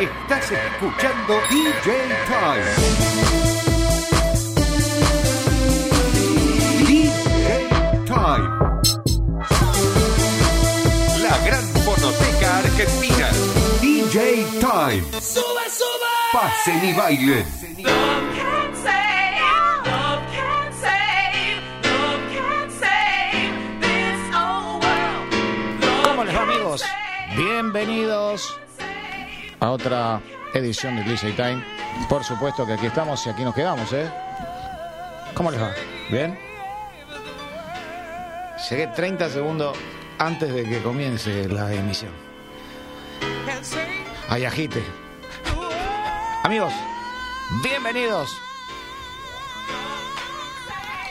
Estás escuchando DJ Time. DJ Time. La gran fonoteca argentina. DJ Time. Sube, sube. Pasen y bailen. Bienvenidos a otra edición de DJ Time. Por supuesto que aquí estamos y aquí nos quedamos, ¿eh? ¿Cómo les va? ¿Bien? Llegué 30 segundos antes de que comience la emisión. Hay agite. Amigos, bienvenidos.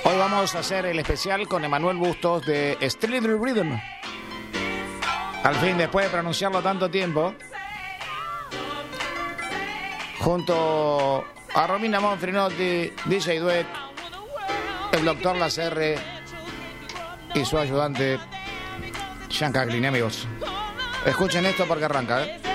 Hoy vamos a hacer el especial con Emanuel Bustos de Street Rhythm. Al fin, después de pronunciarlo tanto tiempo, junto a Romina Monfrinotti, DJ Duet, el doctor Lacerre y su ayudante, Jean Caglini, amigos. Escuchen esto porque arranca, ¿eh?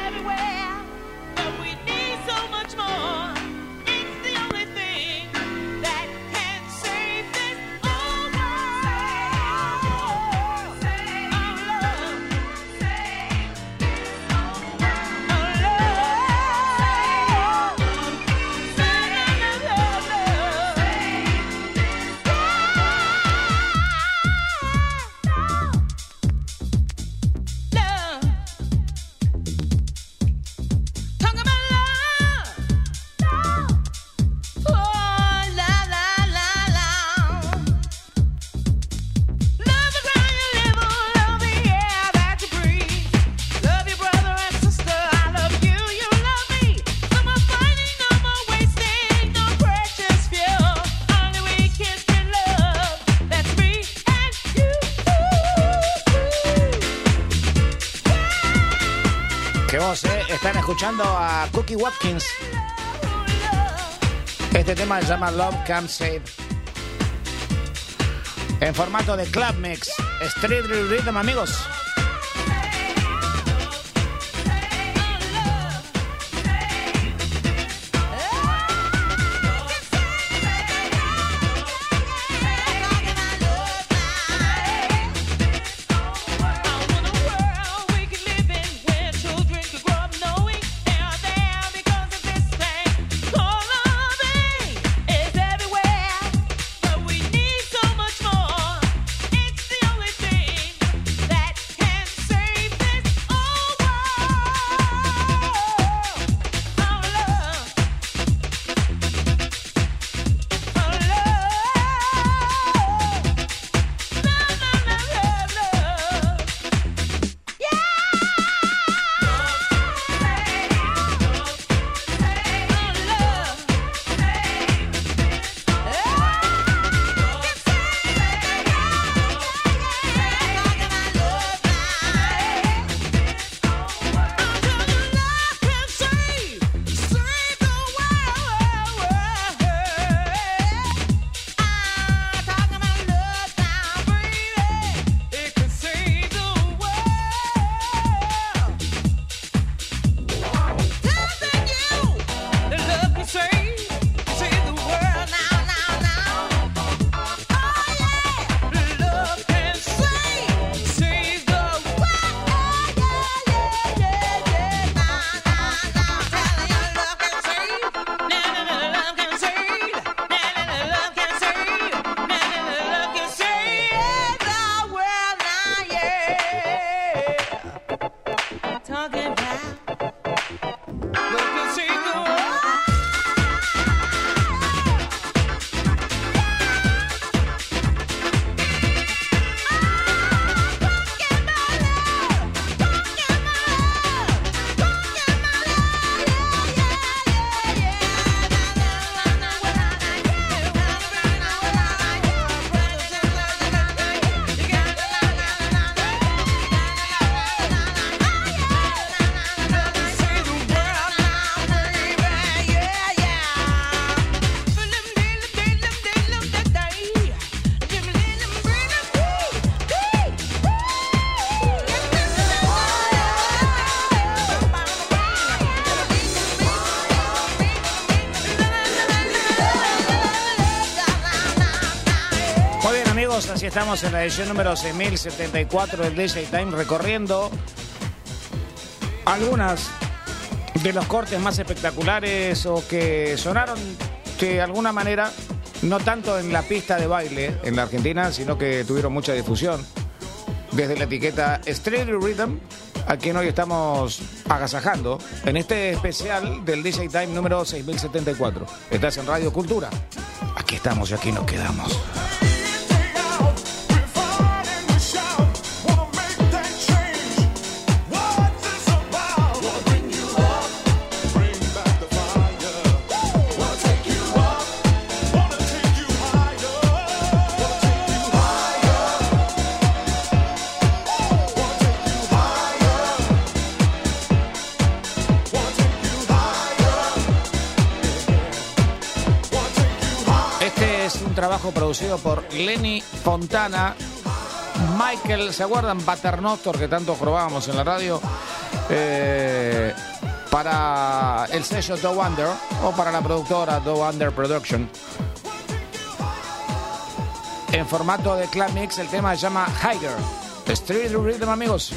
Escuchando a Cookie Watkins. Este tema se llama Love Can Save. En formato de Club Mix. Street Rhythm, amigos. Estamos en la edición número 6074 del DJ Time recorriendo algunas de los cortes más espectaculares o que sonaron de alguna manera, no tanto en la pista de baile en la Argentina, sino que tuvieron mucha difusión desde la etiqueta Street Rhythm, a quien hoy estamos agasajando en este especial del DJ Time número 6074. Estás en Radio Cultura. Aquí estamos y aquí nos quedamos. Producido por Lenny Fontana. Michael, ¿se acuerdan? Paternoster, que tanto probábamos en la radio. Eh, para el sello Do Wonder o para la productora Do Wonder Production. En formato de club mix, el tema se llama Higher. Street Rhythm, amigos.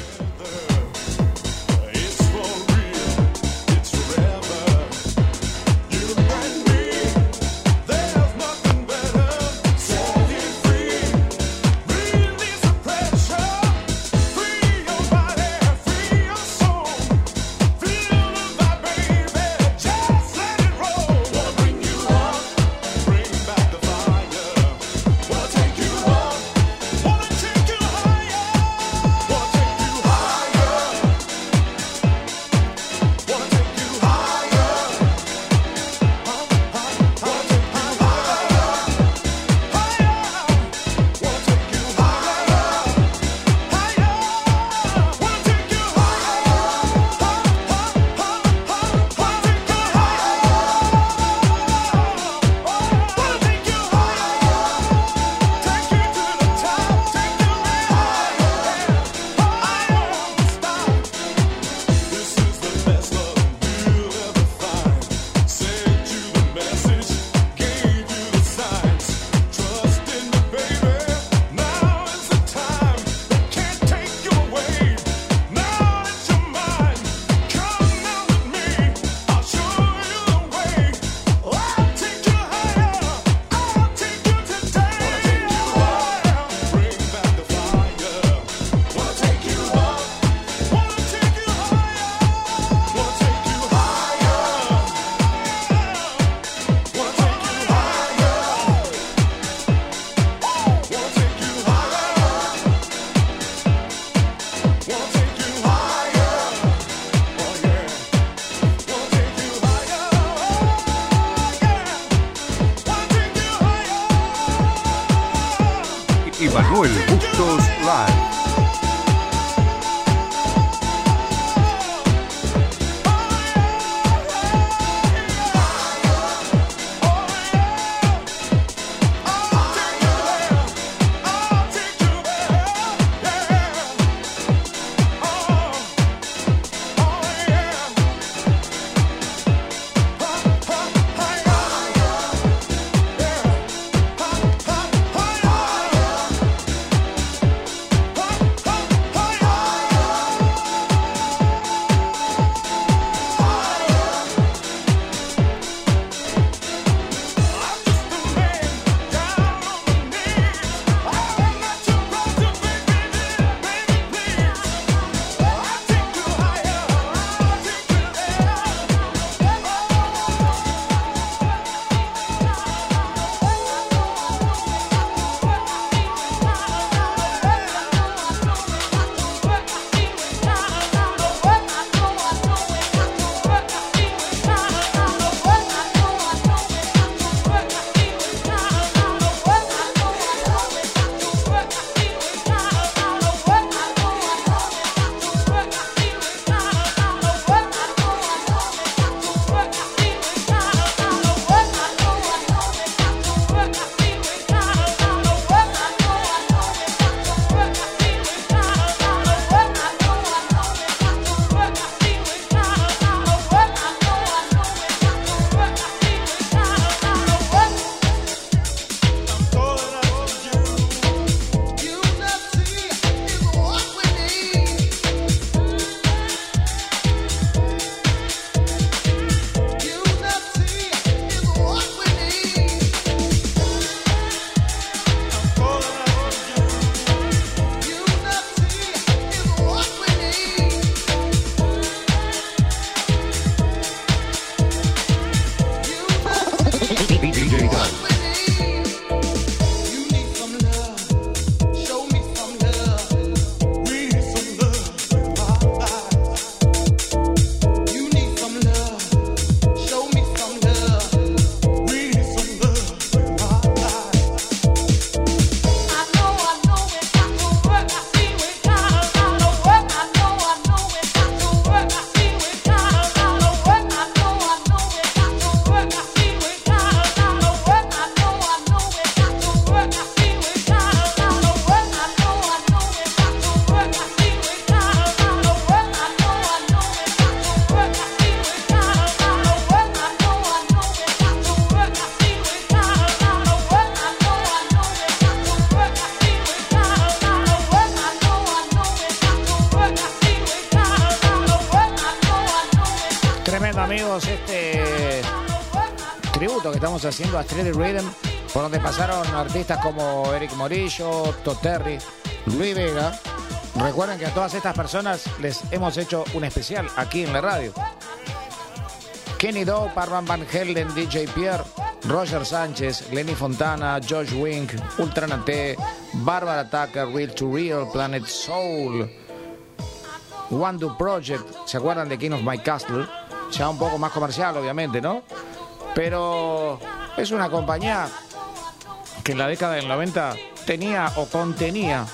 Haciendo a Rhythm, por donde pasaron artistas como Eric Morillo, Toterri, Luis Vega. Recuerden que a todas estas personas les hemos hecho un especial aquí en la radio. Kenny Doe, Parvan Van Helden, DJ Pierre, Roger Sánchez, Lenny Fontana, Josh Wink, Ultranate, Barbara Tucker, Real to Real, Planet Soul, One Do Project, ¿se acuerdan de King of My Castle? Ya un poco más comercial, obviamente, ¿no? Pero es una compañía que en la década del 90 tenía o contenía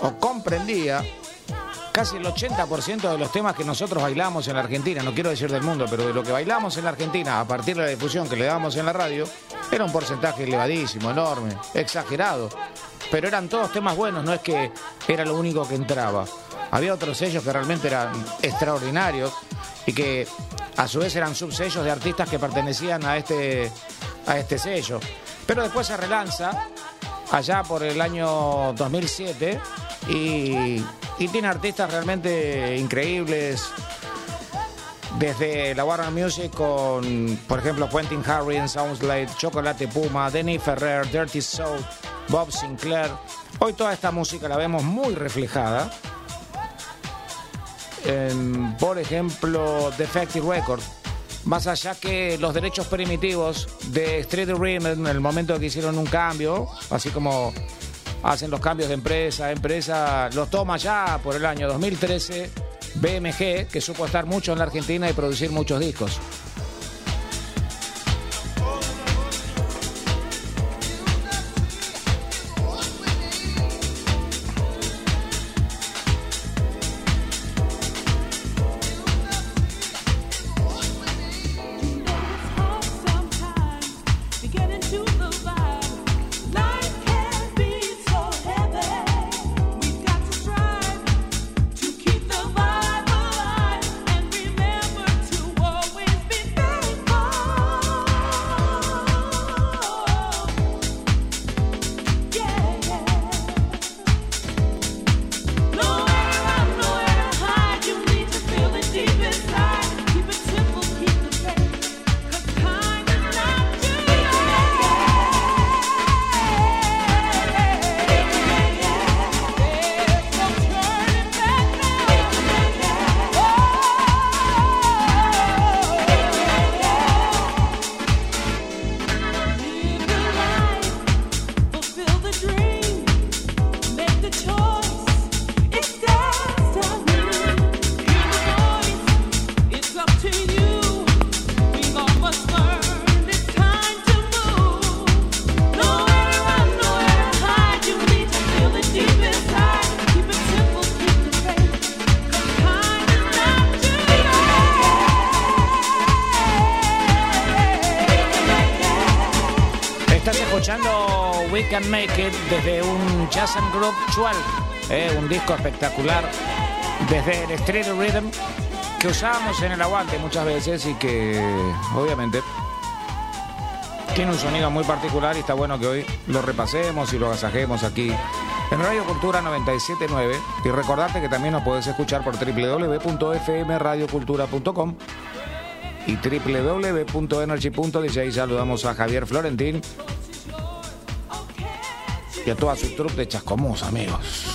o comprendía casi el 80% de los temas que nosotros bailamos en la Argentina, no quiero decir del mundo, pero de lo que bailamos en la Argentina a partir de la difusión que le damos en la radio, era un porcentaje elevadísimo, enorme, exagerado. Pero eran todos temas buenos, no es que era lo único que entraba. Había otros sellos que realmente eran extraordinarios y que a su vez eran subsellos de artistas que pertenecían a este, a este sello. Pero después se relanza allá por el año 2007 y, tiene artistas realmente increíbles. Desde la Warner Music con, por ejemplo, Quentin Harris, Soundslade, Chocolate Puma, Denny Ferrer, Dirty Soul, Bob Sinclair. Hoy toda esta música la vemos muy reflejada por ejemplo, Defective Record. Más allá que los derechos primitivos de Street Rim en el momento que hicieron un cambio, así como hacen los cambios de empresa a empresa, los toma ya por el año 2013 BMG, que supo estar mucho en la Argentina y producir muchos discos. Desde un Jazz and 12, eh, un disco espectacular desde el Street Rhythm que usábamos en el aguante muchas veces y que obviamente tiene un sonido muy particular y está bueno que hoy lo repasemos y lo agasajemos aquí en Radio Cultura 979 y recordarte que también nos podés escuchar por www.fmradiocultura.com y www.energy.dj. Saludamos a Javier Florentín y a toda su troupe de Chascomús, amigos.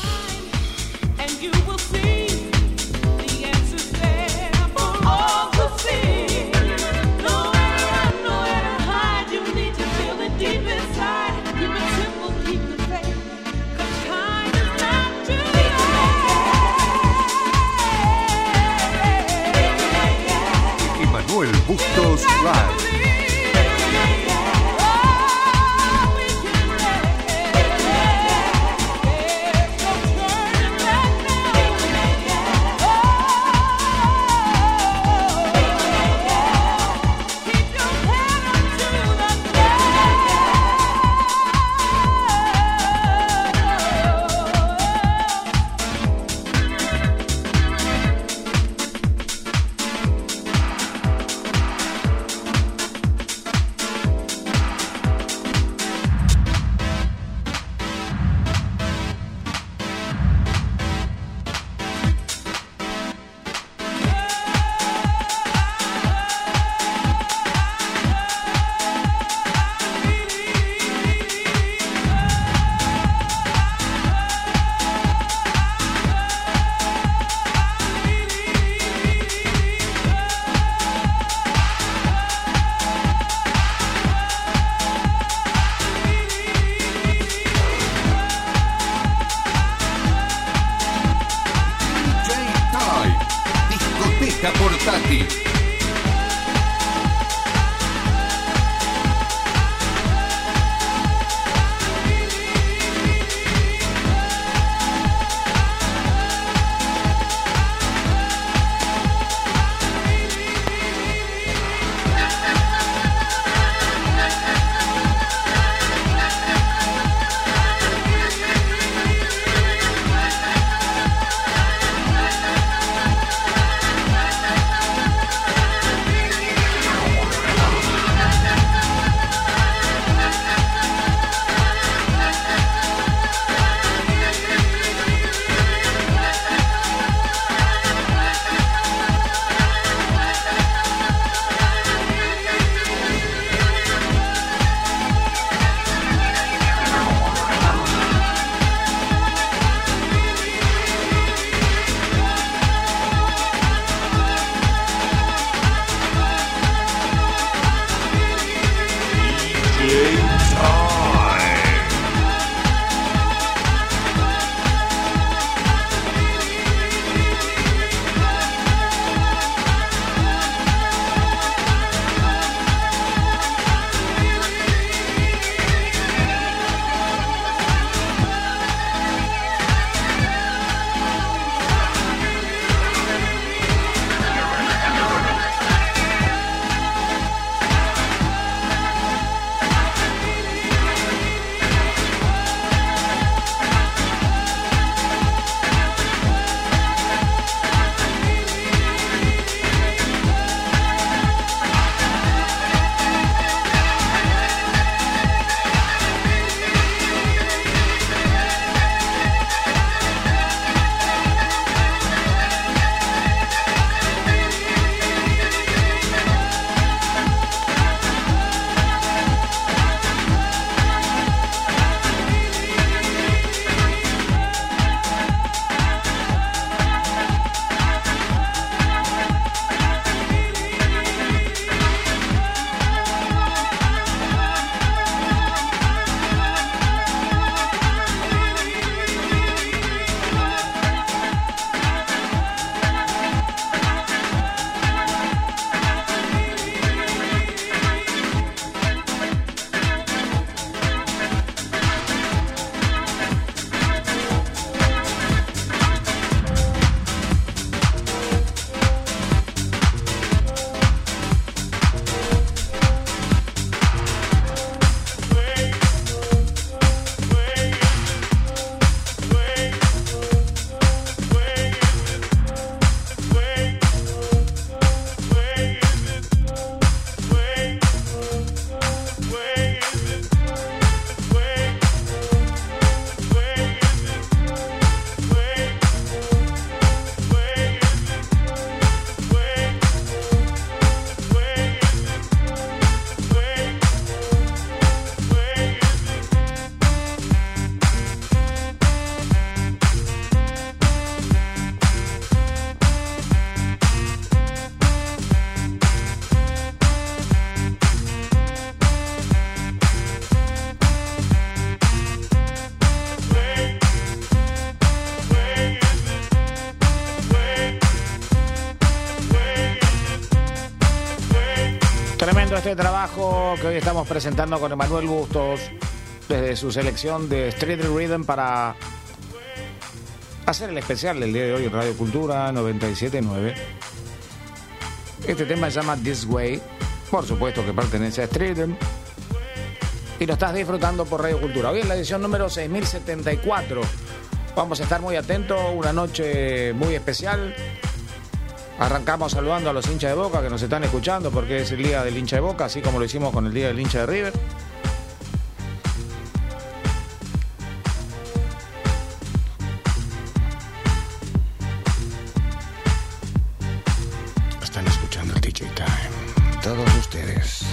Tremendo este trabajo que hoy estamos presentando con Emanuel Bustos desde su selección de Street Rhythm para hacer el especial del día de hoy en Radio Cultura 979. Este tema se llama This Way, por supuesto que pertenece a Street Rhythm y lo estás disfrutando por Radio Cultura. Hoy es la edición número 6074. Vamos a estar muy atentos, una noche muy especial. Arrancamos saludando a los hinchas de Boca que nos están escuchando porque es el día del hincha de Boca, así como lo hicimos con el día del hincha de River. Están escuchando el DJ Time. Todos ustedes.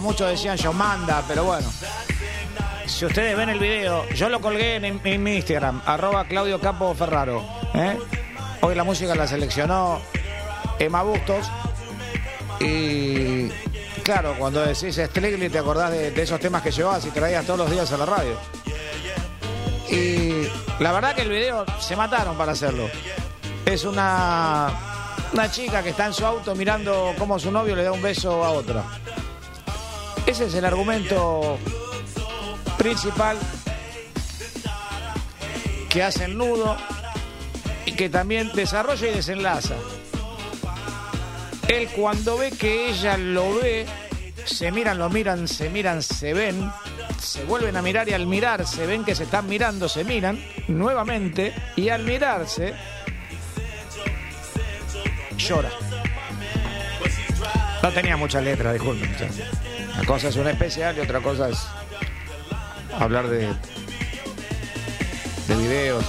Muchos decían Yomanda, pero bueno. Si ustedes ven el video, yo lo colgué en, en mi Instagram, arroba Claudio Capo Ferraro. ¿eh? Hoy la música la seleccionó Emma Bustos. Y claro, cuando decís Strictly te acordás de, de esos temas que llevabas y traías todos los días a la radio. Y la verdad que el video se mataron para hacerlo. Es una, una chica que está en su auto mirando cómo su novio le da un beso a otra. Ese es el argumento principal que hace el nudo y que también desarrolla y desenlaza. Él cuando ve que ella lo ve, se miran, lo miran, se miran, se ven, se vuelven a mirar y al mirar se ven que se están mirando, se miran nuevamente y al mirarse llora. No tenía mucha letra, disculpen. Una cosa es una especial y otra cosa es hablar de, de videos.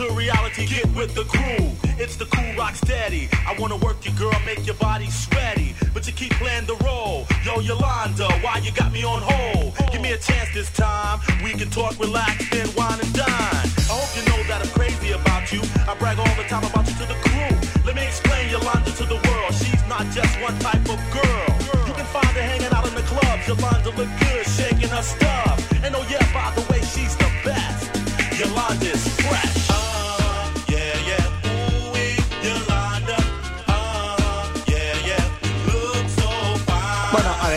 To reality, get with the crew. It's the cool rock steady. I wanna work your girl, make your body sweaty. But you keep playing the role. Yo, Yolanda, why you got me on hold? Give me a chance this time. We can talk, relax, then wine and dine. I hope you know that I'm crazy about you. I brag all the time about you to the crew. Let me explain Yolanda to the world. She's not just one type of girl. You can find her hanging out in the clubs. Yolanda look good, shaking her stuff.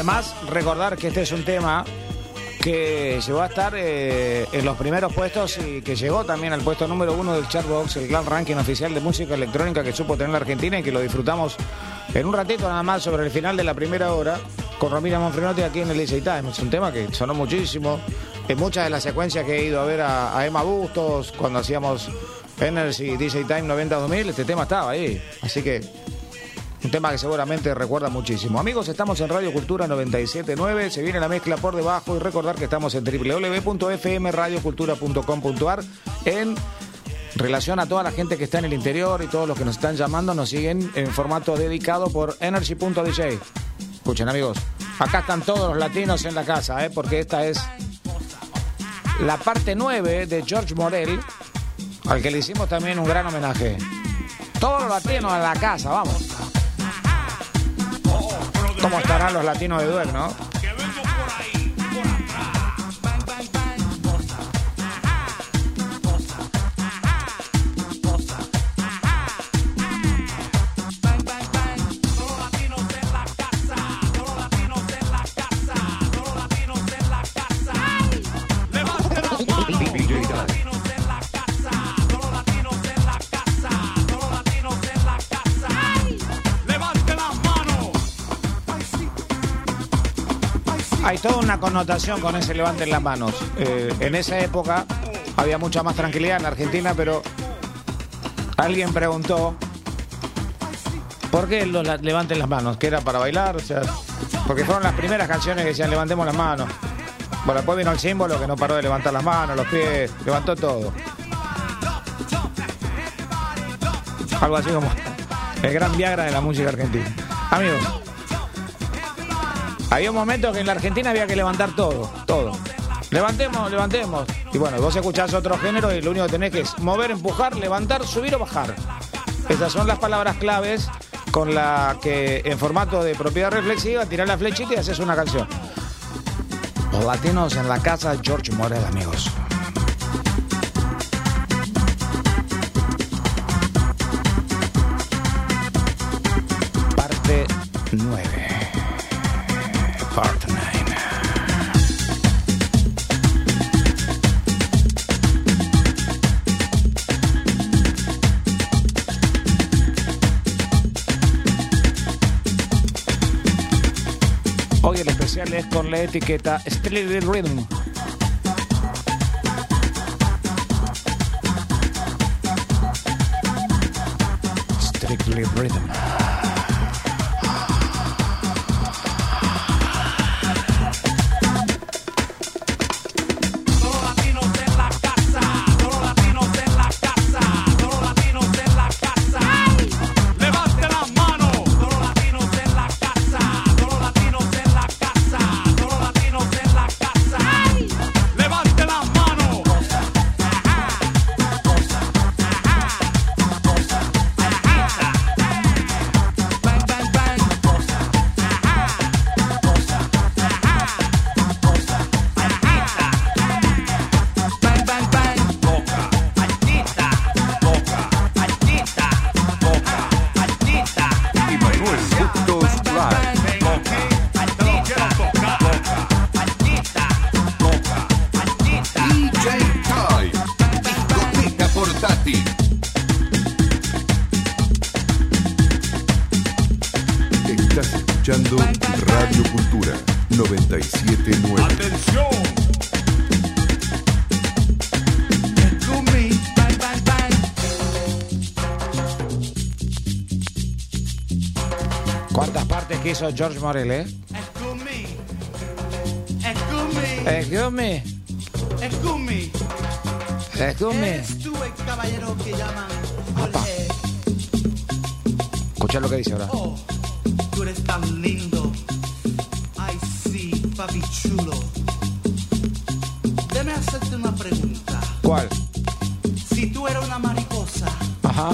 Además, recordar que este es un tema que llegó a estar eh, en los primeros puestos y que llegó también al puesto número uno del Chartbox, el gran ranking oficial de música electrónica que supo tener la Argentina y que lo disfrutamos en un ratito nada más sobre el final de la primera hora con Romina Monfrenotti aquí en el DJ Time. Es un tema que sonó muchísimo. En muchas de las secuencias que he ido a ver a, a Emma Bustos cuando hacíamos Energy DJ Time 90-2000, este tema estaba ahí. Así que un tema que seguramente recuerda muchísimo. Amigos, estamos en Radio Cultura 979. Se viene la mezcla por debajo y recordar que estamos en www.fmradiocultura.com.ar en relación a toda la gente que está en el interior y todos los que nos están llamando nos siguen en formato dedicado por energy.dj. Escuchen amigos, acá están todos los latinos en la casa, ¿eh? porque esta es la parte 9 de George Morel, al que le hicimos también un gran homenaje. Todos los latinos en la casa, vamos. ¿Cómo estarán los latinos de Duel, no? Hay toda una connotación con ese levanten las manos. Eh, en esa época había mucha más tranquilidad en Argentina, pero alguien preguntó por qué los la- levanten las manos, que era para bailar, o sea, porque fueron las primeras canciones que decían levantemos las manos. Bueno, después vino el símbolo que no paró de levantar las manos, los pies, levantó todo. Algo así como el gran Viagra de la música argentina. Amigos, había un momento que en la Argentina había que levantar todo, todo. Levantemos, levantemos. Y bueno, vos escuchás otro género y lo único que tenés que es mover, empujar, levantar, subir o bajar. Esas son las palabras claves con la que en formato de propiedad reflexiva tirás la flechita y haces una canción. Los latinos en la casa George Morel, amigos. Parte 9. Con la etiqueta Strictly Rhythm. Strictly Rhythm. Escuchando Radio Cultura 979. Atención. ¿Cuántas partes que hizo George Morel, eh? Excuse me. Excuse me. Excuse me. Excuse me. Excuse me. Eres tú el caballero que llaman Jorge. Escucha lo que dice ahora. Oh, tan lindo. Ay, sí, papi chulo. Déjame hacerte una pregunta. ¿Cuál? Si tú eres una mariposa, Ajá.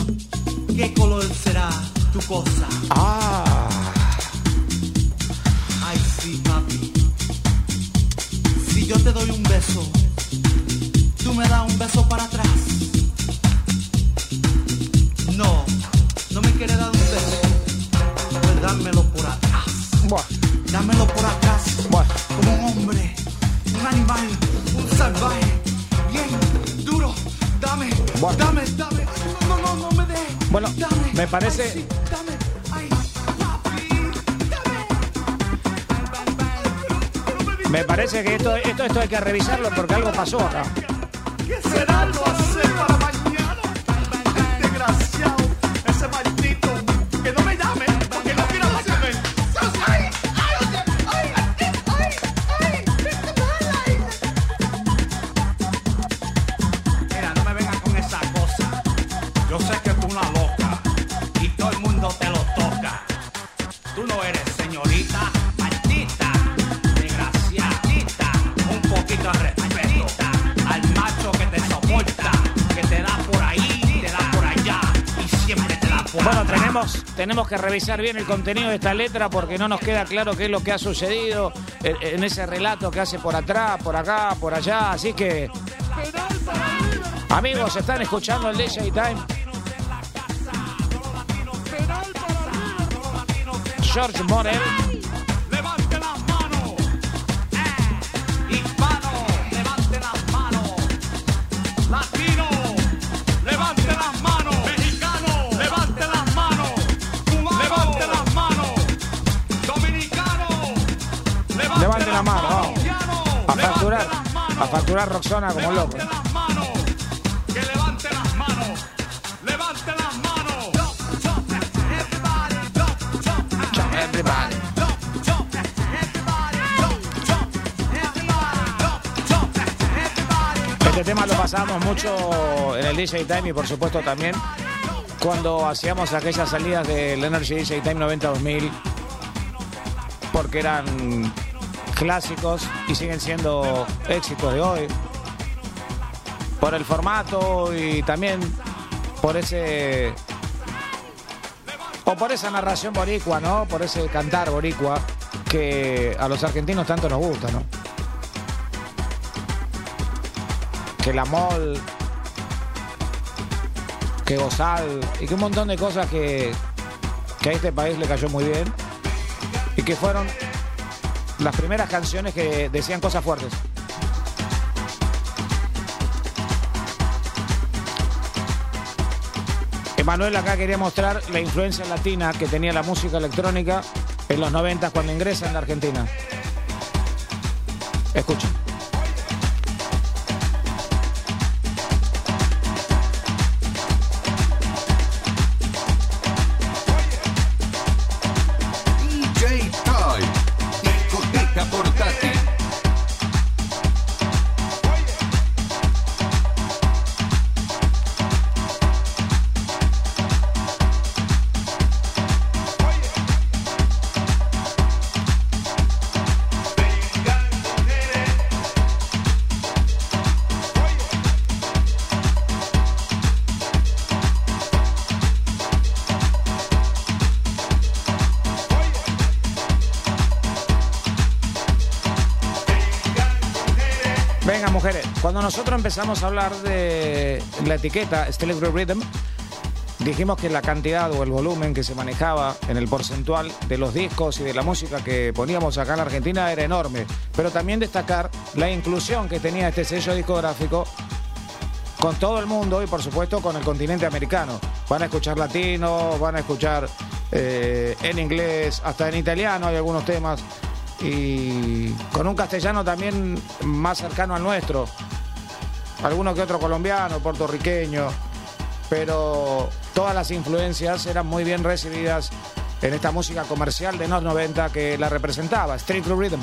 ¿qué color será tu cosa? Ah. Ay, sí, papi. Si yo te doy un beso, tú me das un beso para atrás. Parece-. Me parece que esto, esto, esto hay que revisarlo porque algo pasó acá. Tenemos, que revisar bien el contenido de esta letra porque no nos queda claro qué es lo que ha sucedido en ese relato que hace por atrás, por acá, por allá. Así que, amigos, están escuchando el DJ Time. George Morel. Las manos. a facturar Roxana como loco. Levante las manos. Que levante las manos. Levante las manos. Everybody. Este tema lo pasamos mucho en el DJ Time y por supuesto también cuando hacíamos aquellas salidas del Energy DJ Time 90-2000 porque eran clásicos y siguen siendo éxitos de hoy por el formato y también por ese o por esa narración boricua, ¿no? Por ese cantar boricua que a los argentinos tanto nos gusta, ¿no? Que la mol, que gozal y que un montón de cosas que, que a este país le cayó muy bien y que fueron las primeras canciones que decían cosas fuertes. Emanuel acá quería mostrar la influencia latina que tenía la música electrónica en los 90 cuando ingresa en la Argentina. Escuchen. Empezamos a hablar de la etiqueta Stellar Rhythm, dijimos que la cantidad o el volumen que se manejaba en el porcentual de los discos y de la música que poníamos acá en Argentina era enorme. Pero también destacar la inclusión que tenía este sello discográfico con todo el mundo y por supuesto con el continente americano. Van a escuchar latino, van a escuchar eh, en inglés, hasta en italiano hay algunos temas y con un castellano también más cercano al nuestro. Alguno que otro colombiano, puertorriqueño, pero todas las influencias eran muy bien recibidas en esta música comercial de los 90 que la representaba, Street Rhythm.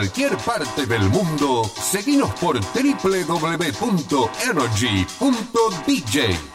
Cualquier parte del mundo, seguinos por www.energy.dj.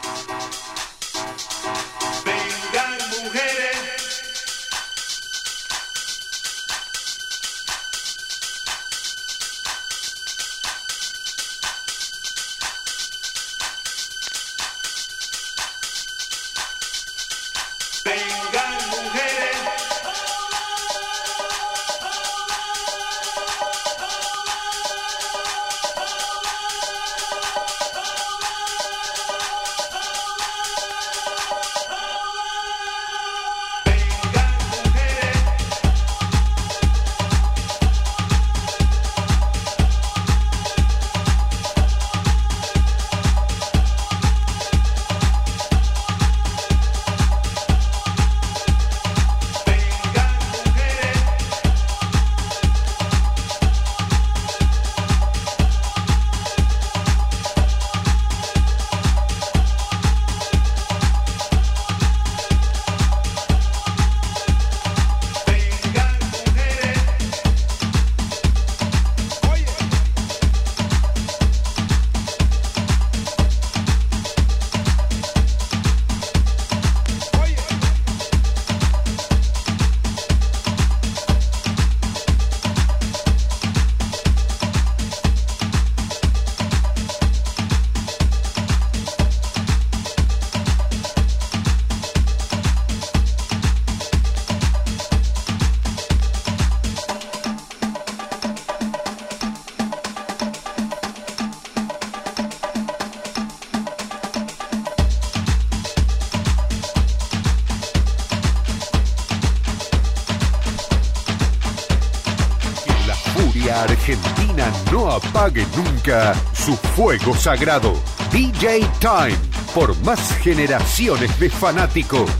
nunca su fuego sagrado. DJ Time, por más generaciones de fanáticos.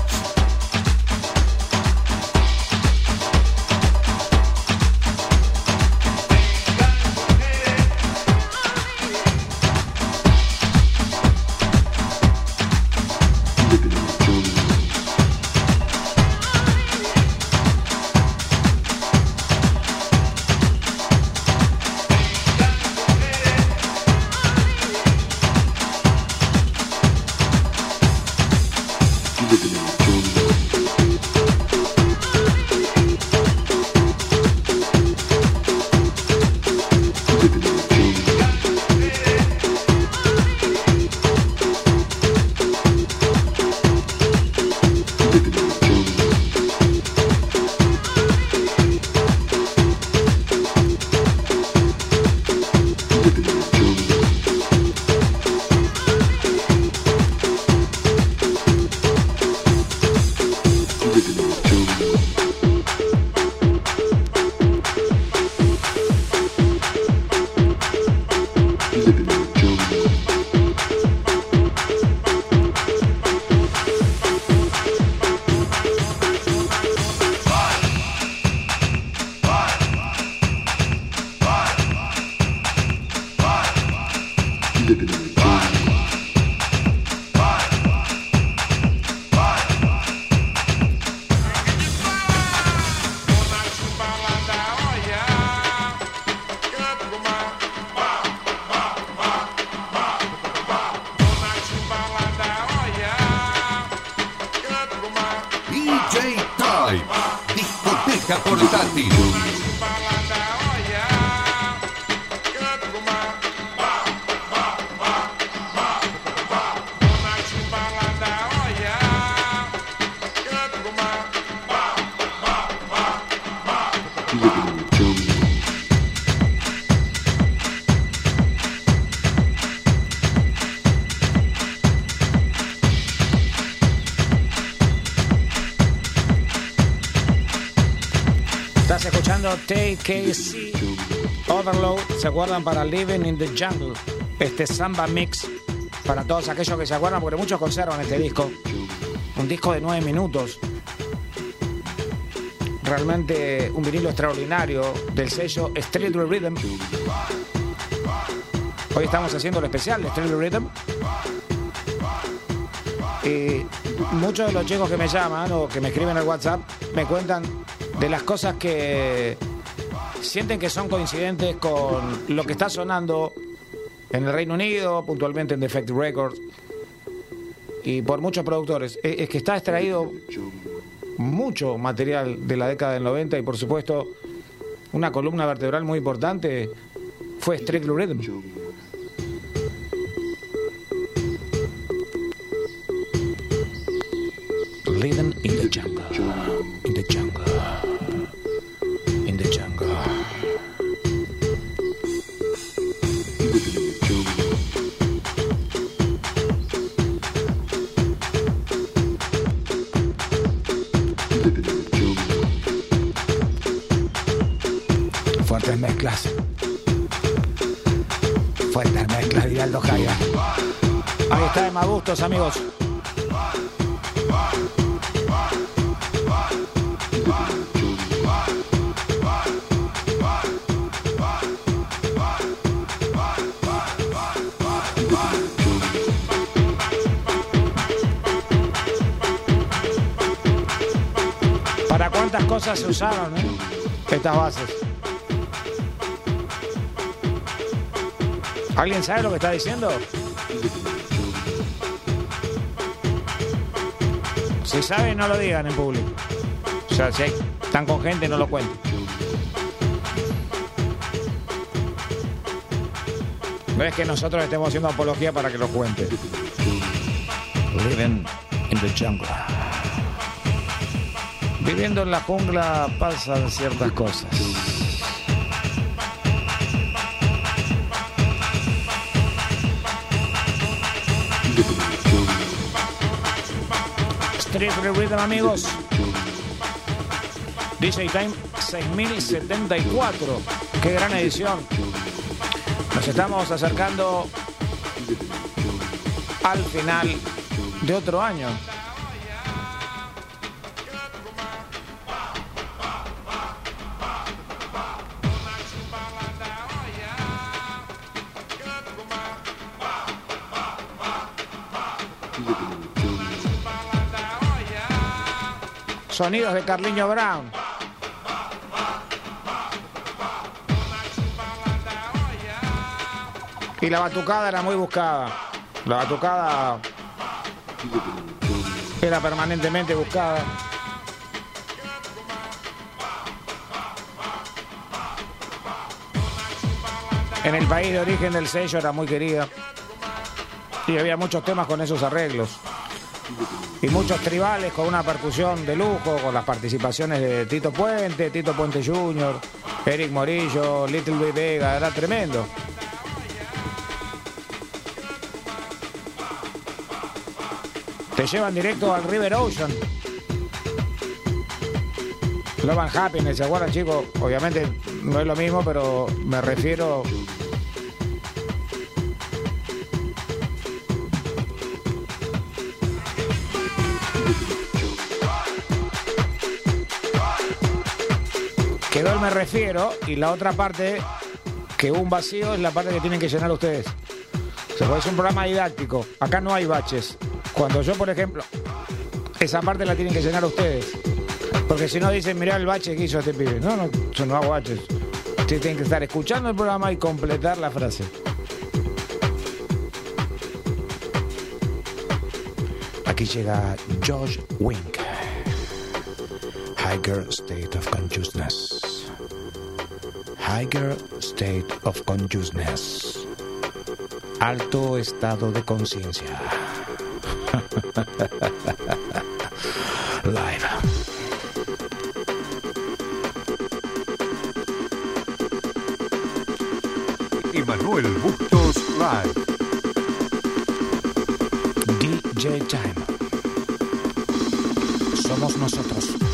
TKC Overload. ¿Se acuerdan para Living in the Jungle? Este samba mix para todos aquellos que se acuerdan, porque muchos conservan este disco. Un disco de nueve minutos. Realmente un vinilo extraordinario del sello Street Rhythm. Hoy estamos haciendo el especial de Street Rhythm. Y muchos de los chicos que me llaman o que me escriben al WhatsApp me cuentan de las cosas que sienten que son coincidentes con lo que está sonando en el Reino Unido, puntualmente en Defective Records, y por muchos productores. Es es que está extraído mucho material de la década del 90 y por supuesto una columna vertebral muy importante fue Strictly Rhythm. Rhythm in the jungle, Jaya. Ahí está de más gustos, amigos. ¿Para cuántas cosas se usaron eh? estas bases? ¿Alguien sabe lo que está diciendo? Si saben, no lo digan en público. O sea, si están con gente, no lo cuenten. No es que nosotros estemos haciendo apología para que lo cuente. Living in the jungle. Viviendo en la jungla pasan ciertas cosas. Street Rhythm, amigos. DJ Time 6074. Qué gran edición. Nos estamos acercando al final de otro año. Sonidos de Carliño Brown. Y la batucada era muy buscada. La batucada era permanentemente buscada. En el país de origen del sello era muy querida. Y había muchos temas con esos arreglos. Y muchos tribales con una percusión de lujo, con las participaciones de Tito Puente, Tito Puente Jr., Eric Morillo, Little Luis Vega, era tremendo. Te llevan directo al River Ocean. Love and Happiness, ¿se acuerdan chicos? Obviamente no es lo mismo, pero me refiero El me refiero y la otra parte que un vacío es la parte que tienen que llenar ustedes. O sea, es un programa didáctico. Acá no hay baches. Cuando yo, por ejemplo, esa parte la tienen que llenar ustedes. Porque si no dicen, mirá el bache que hizo este pibe. No, no, yo no hago baches. Ustedes tienen que estar escuchando el programa y completar la frase. Aquí llega Josh Wink. Higher state of consciousness. Higher state of consciousness. Alto estado de conciencia. Live. Emanuel Bustos Live. DJ Time. Somos nosotros.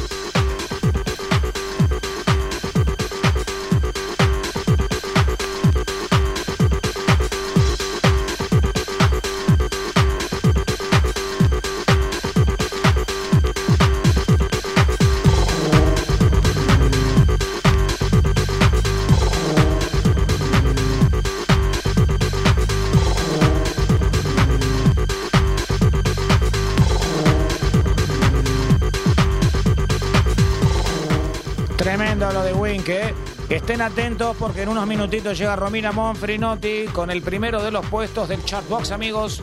Tremendo lo de Wink, ¿eh? Estén atentos porque en unos minutitos llega Romina Monfrinotti con el primero de los puestos del Chartbox, amigos.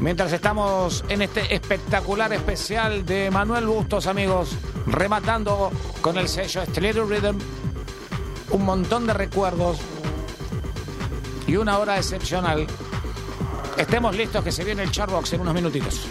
Mientras estamos en este espectacular especial de Manuel Bustos, amigos, rematando con el sello Street Rhythm, un montón de recuerdos y una hora excepcional. Estemos listos que se viene el Chartbox en unos minutitos.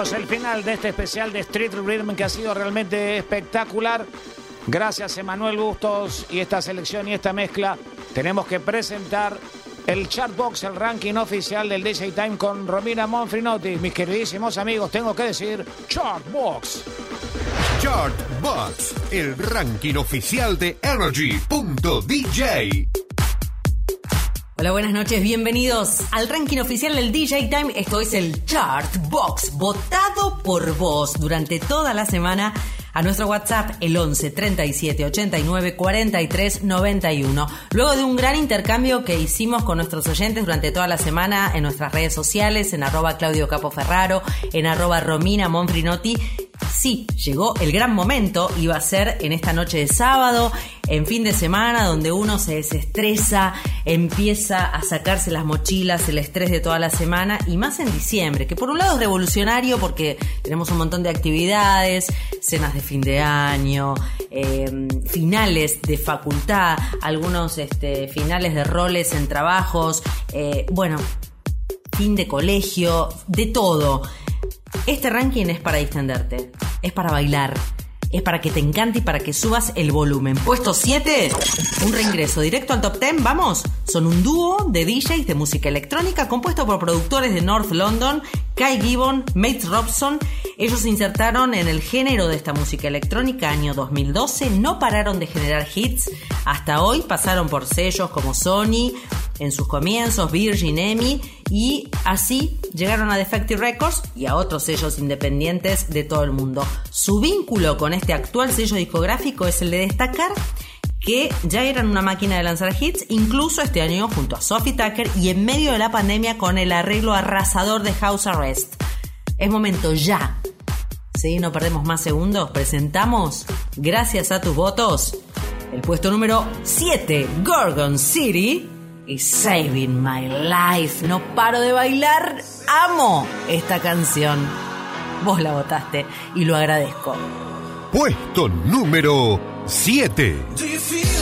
El final de este especial de Street Rhythm que ha sido realmente espectacular. Gracias, Emanuel Bustos y esta selección y esta mezcla. Tenemos que presentar el Chartbox, el ranking oficial del DJ Time con Romina Monfrinotti. Mis queridísimos amigos, tengo que decir Chartbox. Chartbox, el ranking oficial de Energy.dj. Hola, buenas noches, bienvenidos al ranking oficial del DJ Time. Esto es el Chart Box, votado por vos durante toda la semana a nuestro WhatsApp el 11 37 89 43 91. Luego de un gran intercambio que hicimos con nuestros oyentes durante toda la semana en nuestras redes sociales, en arroba Claudio Capo en arroba Romina Monfrinotti, sí, llegó el gran momento, iba a ser en esta noche de sábado, en fin de semana, donde uno se desestresa, empieza a sacarse las mochilas, el estrés de toda la semana, y más en diciembre, que por un lado es revolucionario porque tenemos un montón de actividades, cenas de fin de año, eh, finales de facultad, algunos este, finales de roles en trabajos, eh, bueno, fin de colegio, de todo. Este ranking es para distenderte, es para bailar, es para que te encante y para que subas el volumen. Puesto 7, un reingreso directo al top 10, vamos. Son un dúo de DJs de música electrónica compuesto por productores de North London, Kai Gibbon, Mates Robson. Ellos se insertaron en el género de esta música electrónica año 2012, no pararon de generar hits. Hasta hoy pasaron por sellos como Sony, en sus comienzos, Virgin EMI, y así llegaron a Defective Records y a otros sellos independientes de todo el mundo. Su vínculo con este actual sello discográfico es el de destacar que ya eran una máquina de lanzar hits, incluso este año junto a Sophie Tucker y en medio de la pandemia con el arreglo arrasador de House Arrest. Es momento ya. Sí, no perdemos más segundos. Presentamos, gracias a tus votos, el puesto número 7, Gorgon City y Saving My Life. No paro de bailar. Amo esta canción. Vos la votaste y lo agradezco. Puesto número 7. Do you feel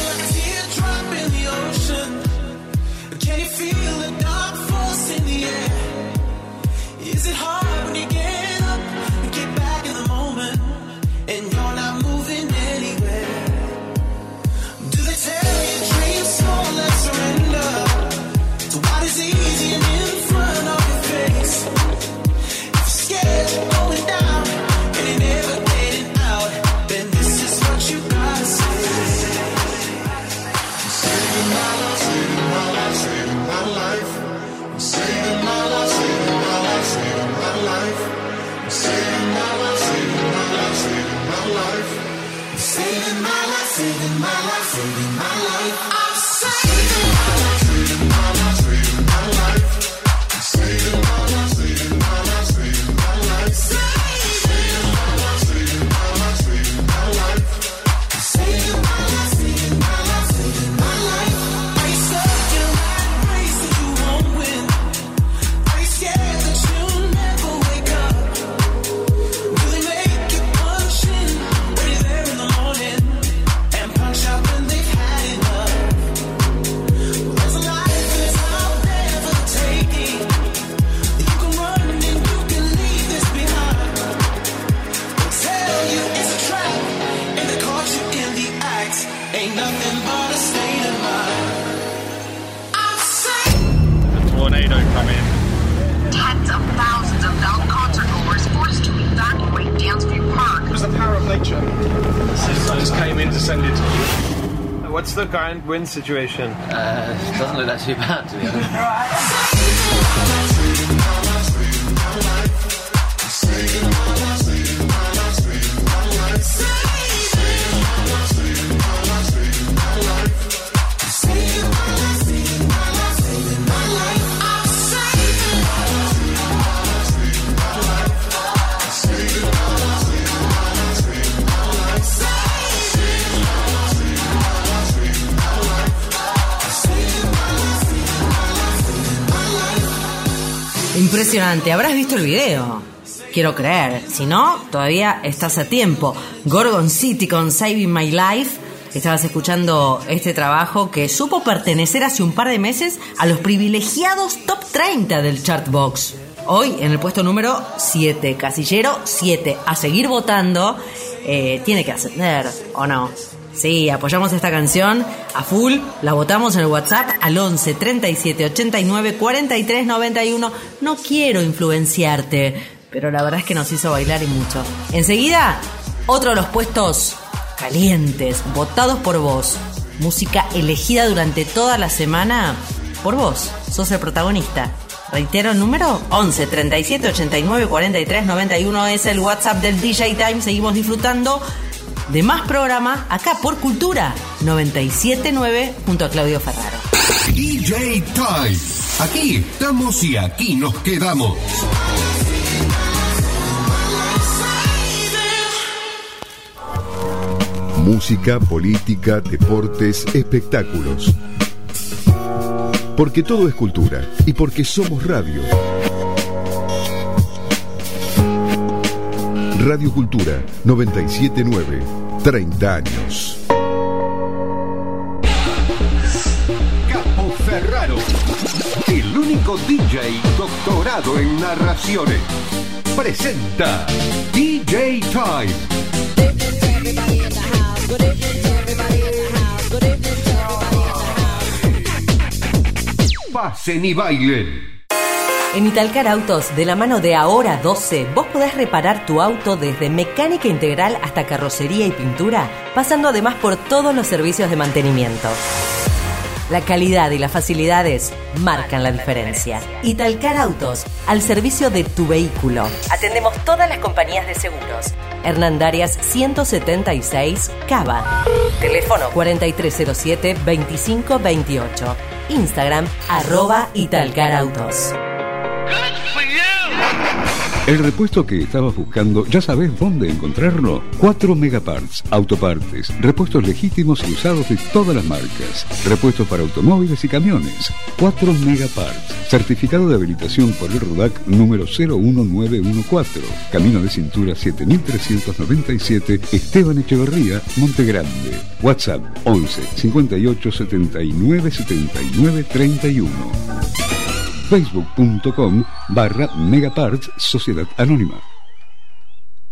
the current wind situation? Uh, doesn't look that too bad, to be honest. Impresionante. ¿Habrás visto el video? Quiero creer. Si no, todavía estás a tiempo. Gorgon City con Saving My Life. Estabas escuchando este trabajo que supo pertenecer hace un par de meses a los privilegiados top 30 del Chartbox. Hoy en el puesto número 7, casillero 7. A seguir votando. Eh, tiene que ascender, ¿o no? Sí, apoyamos esta canción a full, la votamos en el WhatsApp al 11 37 89 43 91. No quiero influenciarte, pero la verdad es que nos hizo bailar y mucho. Enseguida, otro de los puestos calientes, votados por vos. Música elegida durante toda la semana por vos. Sos el protagonista. Reitero el número 11 37 89 43 91 es el WhatsApp del DJ Time. Seguimos disfrutando de más programa acá por Cultura 979 junto a Claudio Ferraro. DJ Time. Aquí estamos y aquí nos quedamos. Música, política, deportes, espectáculos. Porque todo es cultura y porque somos radio. Radio Cultura 979, 30 años. Capo Ferraro, el único DJ doctorado en narraciones, presenta DJ Time. Pasen y bailen. En Italcar Autos, de la mano de Ahora 12, vos podés reparar tu auto desde mecánica integral hasta carrocería y pintura, pasando además por todos los servicios de mantenimiento. La calidad y las facilidades marcan la diferencia. Italcar Autos, al servicio de tu vehículo. Atendemos todas las compañías de seguros. Hernán Darias 176 Cava. Teléfono 4307-2528. Instagram arroba Italcar Autos. El repuesto que estabas buscando, ¿ya sabes dónde encontrarlo? 4 Megaparts, autopartes, repuestos legítimos y usados de todas las marcas, repuestos para automóviles y camiones. 4 Megaparts, certificado de habilitación por el RUDAC número 01914, Camino de Cintura 7397, Esteban Echeverría, Montegrande. WhatsApp 11 58 79 79 31 facebook.com barra Megaparts Sociedad Anónima.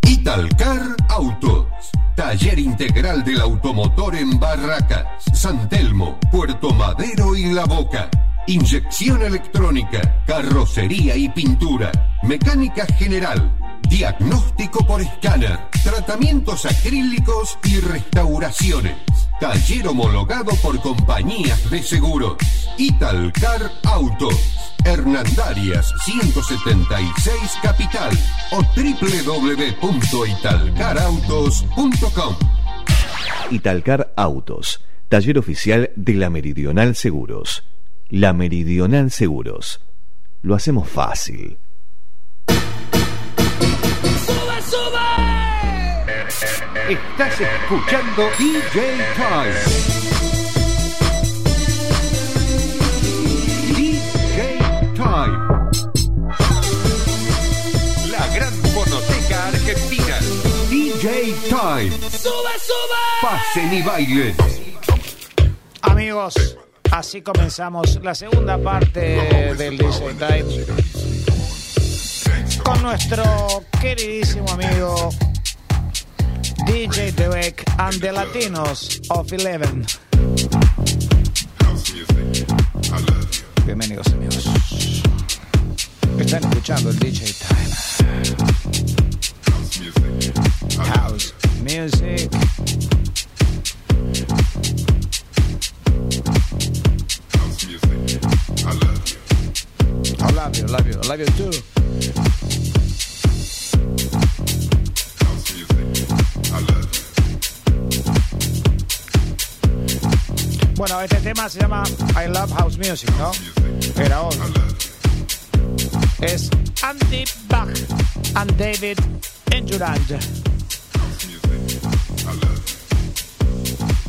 Italcar Autos. Taller integral del automotor en Barracas, San Telmo, Puerto Madero y La Boca. Inyección electrónica, carrocería y pintura, mecánica general, diagnóstico por escáner, tratamientos acrílicos y restauraciones. Taller homologado por compañías de seguros. Italcar Autos. Hernandarias 176 Capital o www.italcarautos.com. Italcar Autos, taller oficial de la Meridional Seguros. La Meridional Seguros. Lo hacemos fácil. Estás escuchando DJ Time. DJ Time. La gran fonoteca argentina. DJ Time. ¡Sube, sube! Pasen y bailen. Amigos, así comenzamos la segunda parte del DJ Time con nuestro queridísimo amigo DJ Dweck and the Latinos of Eleven. Bienvenidos amigos. Están escuchando el DJ Time. House music. I love you, I love you, I love you too. Tema se llama I Love House Music, ¿no? Era hoy. Es Andy Bach and David Endurand.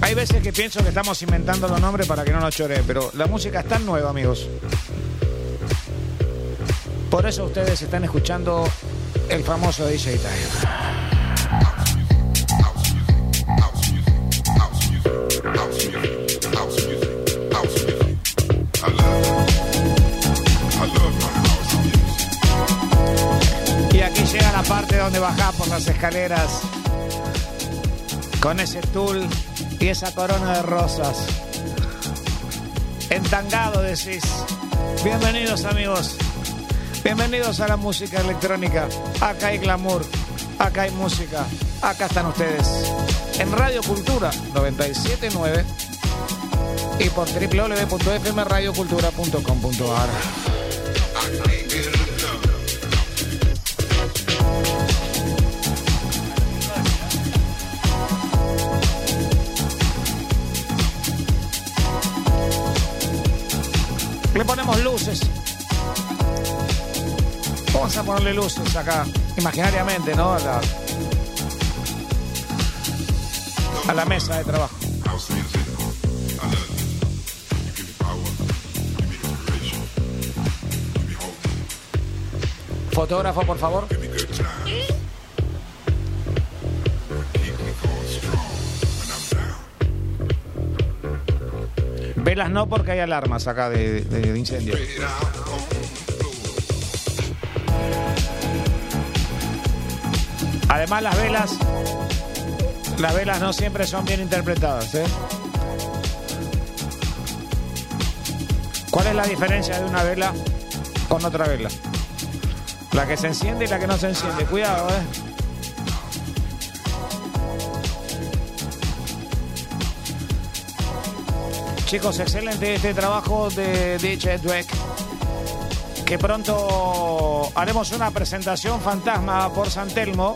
Hay veces que pienso que estamos inventando los nombres para que no nos chore, pero la música es tan nueva, amigos. Por eso ustedes están escuchando el famoso DJ Time. Donde bajás por las escaleras con ese tul y esa corona de rosas. Entangado decís. Bienvenidos amigos. Bienvenidos a la música electrónica. Acá hay glamour. Acá hay música. Acá están ustedes. En Radio Cultura 979 y por www.fmradiocultura.com.ar. Le ponemos luces. Vamos a ponerle luces acá, imaginariamente, ¿no? A la, a la mesa de trabajo. Fotógrafo, por favor. Velas no porque hay alarmas acá de, incendio. Además las velas, las velas no siempre son bien interpretadas, ¿eh? ¿Cuál es la diferencia de una vela con otra vela? La que se enciende y la que no se enciende. Cuidado, ¿eh? Chicos, excelente este trabajo de DJ Dweck. Que pronto haremos una presentación fantasma por San Telmo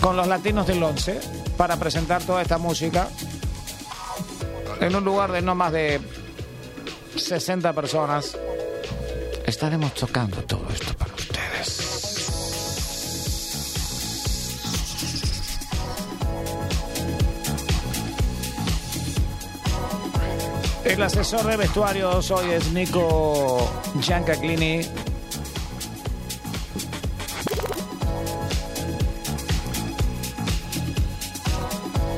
con los latinos del 11 para presentar toda esta música en un lugar de no más de 60 personas. Estaremos tocando todo esto El asesor de vestuarios hoy es Nico Giancaclini.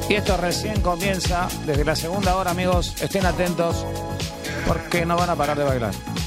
Y esto recién comienza desde la segunda hora, amigos. Estén atentos porque no van a parar de bailar.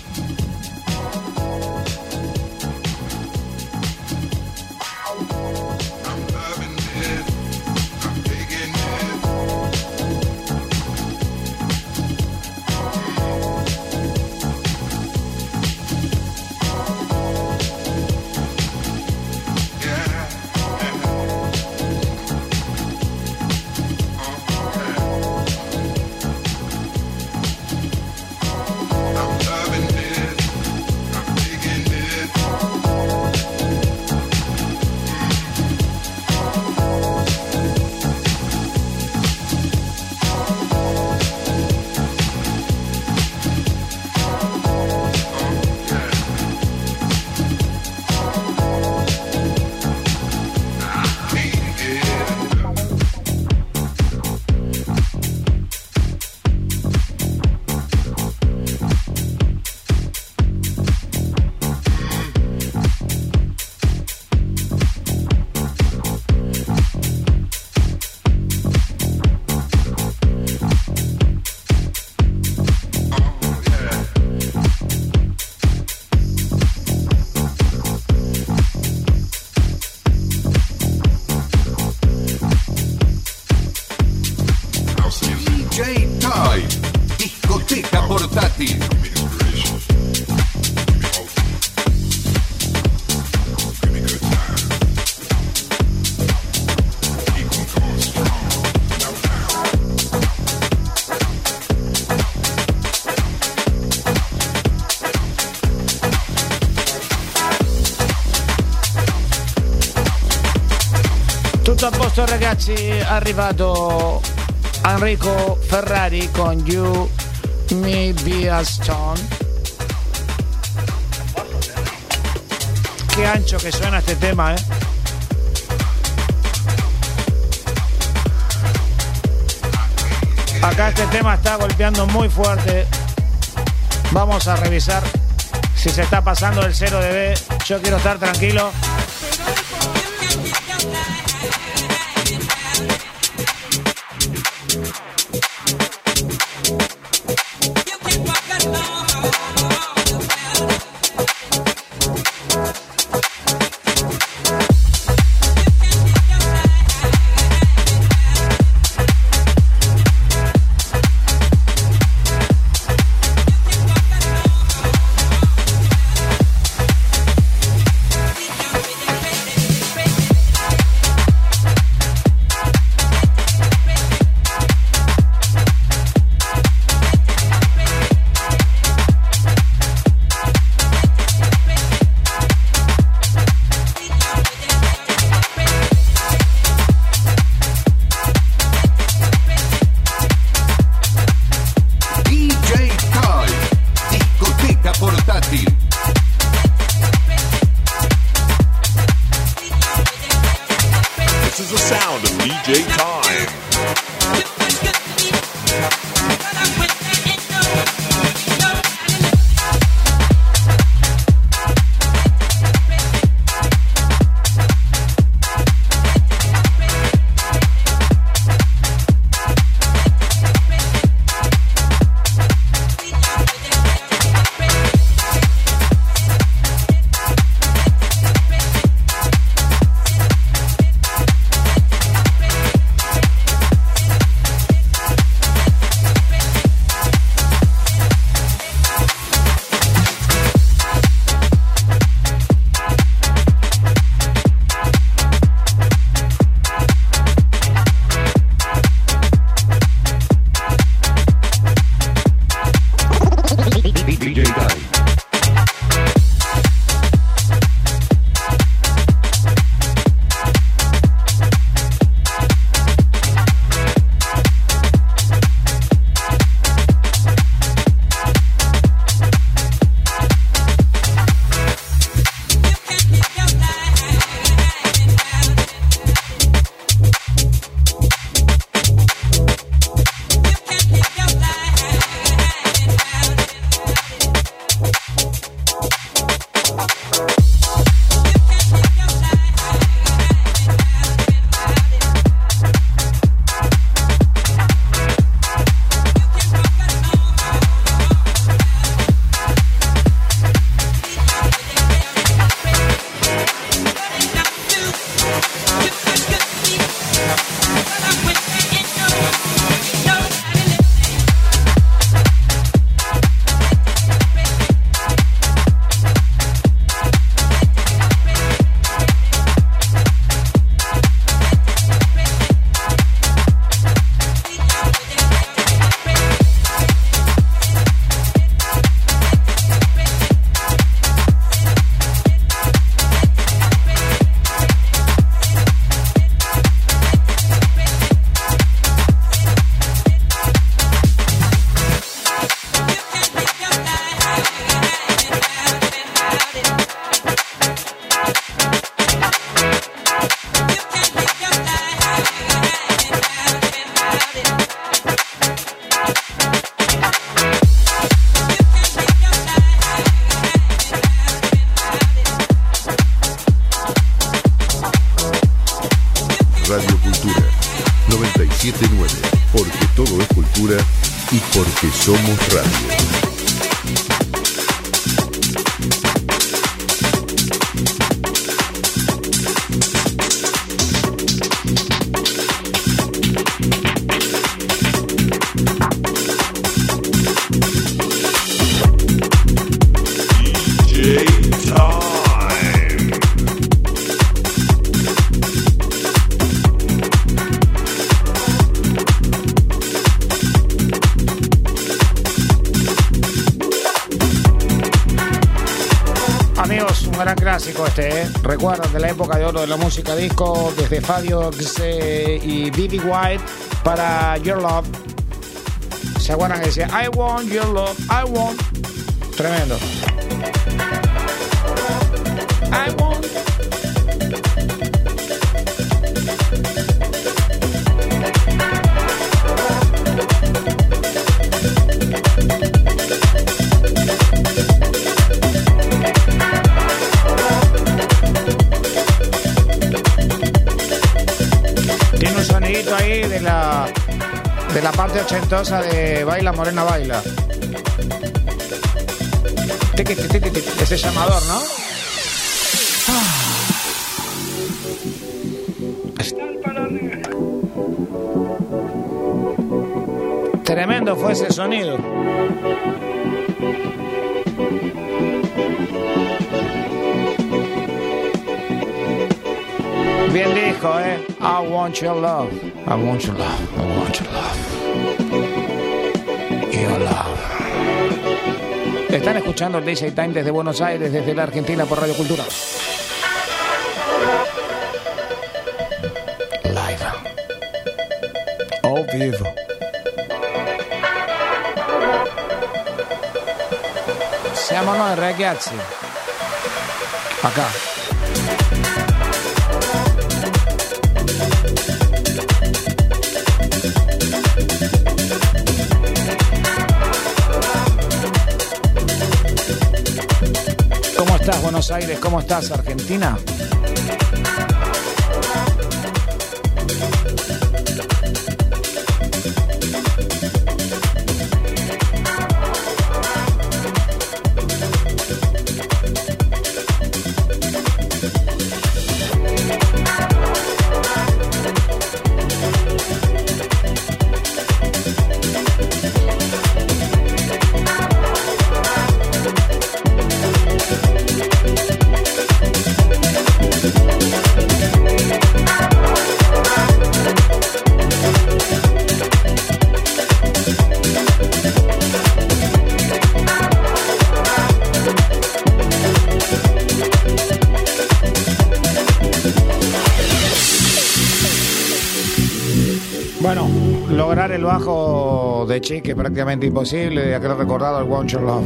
Tutto a posto ragazzi, è arrivato Enrico Ferrari con You Me Be a Stone. Che ancho che suena este tema, eh. Acá este tema está golpeando muy fuerte. Vamos a revisar si se está pasando el 0 dB. Yo quiero estar tranquilo. Música disco, desde Fabio Xe y Vivi White para Your Love. ¿Se acuerdan que decía I want your love, I want? Tremendo. De la parte ochentosa de Baila Morena Baila. Ese llamador, ¿no? Tremendo fue ese sonido. Bien dijo, ¿eh? I want your love. I want your love. I want your love. Están escuchando el DJ Time desde Buenos Aires, desde la Argentina por Radio Cultura. Live. Oh, vivo. Siamo noi ragazzi. Acá. Estás, Buenos Aires? ¿Cómo estás, Argentina? De Chick es prácticamente imposible, de aquel recordado el Want Your Love.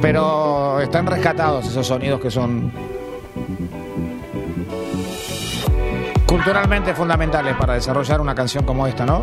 Pero están rescatados esos sonidos que son culturalmente fundamentales para desarrollar una canción como esta, ¿no?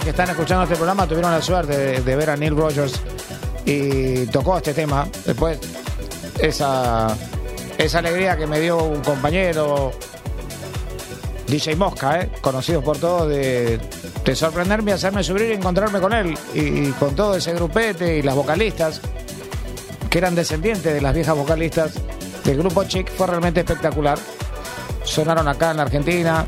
Que están escuchando este programa tuvieron la suerte de, ver a Neil Rogers y tocó este tema. Después, esa, esa alegría que me dio un compañero, DJ Mosca, ¿eh? conocido por todos, de, de sorprenderme, hacerme subir y encontrarme con él. Y, con todo ese grupete y las vocalistas, que eran descendientes de las viejas vocalistas del grupo Chic, fue realmente espectacular. Sonaron acá en Argentina,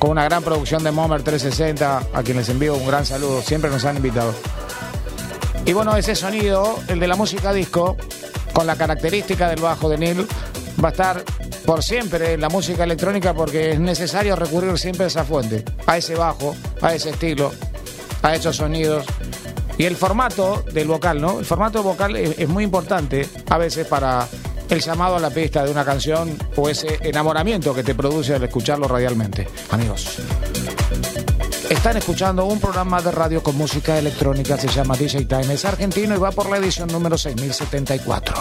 con una gran producción de Momer 360, a quien les envío un gran saludo, siempre nos han invitado. Y bueno, ese sonido, el de la música disco, con la característica del bajo de Neil, va a estar por siempre en la música electrónica porque es necesario recurrir siempre a esa fuente, a ese bajo, a ese estilo, a esos sonidos. Y el formato del vocal, ¿no? El formato vocal es, es muy importante a veces para el llamado a la pista de una canción o ese enamoramiento que te produce al escucharlo radialmente. Amigos, están escuchando un programa de radio con música electrónica, se llama DJ Time, es argentino y va por la edición número 6074.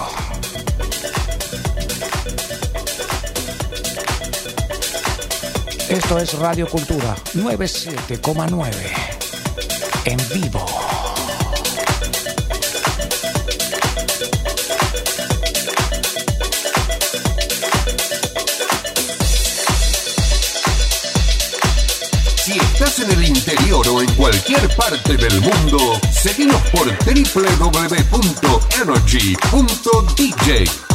Esto es Radio Cultura 97,9 en vivo. Cualquier parte del mundo, seguinos por www.energy.dj.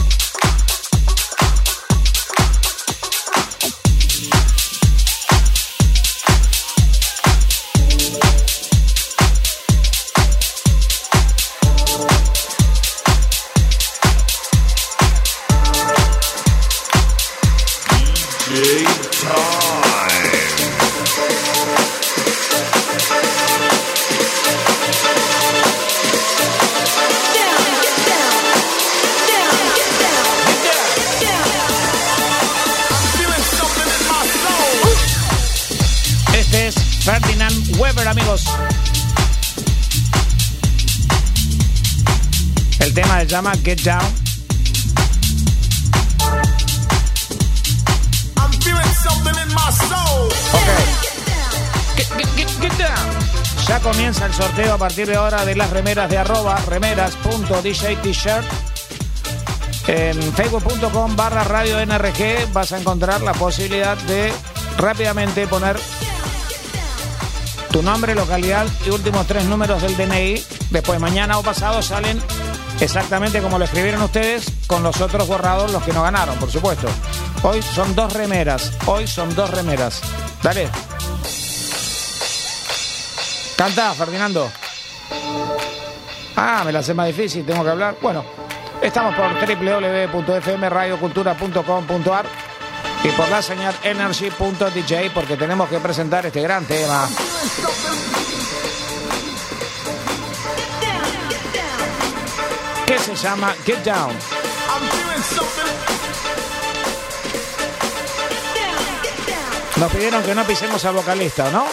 llama Get Down. I'm feeling something in my soul. Get, get- get- get down. Ya comienza el sorteo a partir de ahora de las remeras de arroba remeras.djtshirt. En facebook.com barra radio NRG vas a encontrar la posibilidad de rápidamente poner tu nombre, localidad y últimos tres números del DNI. Después mañana o pasado salen exactamente como lo escribieron ustedes, con los otros borrados, los que no ganaron, por supuesto. Hoy son dos remeras, hoy son dos remeras. Dale. Canta, Ferdinando. Ah, me la hace más difícil, tengo que hablar. Bueno, estamos por www.fmradiocultura.com.ar y por la señal energy.dj porque tenemos que presentar este gran tema. Se llama Get Down. Nos pidieron que no pisemos al vocalista, ¿no?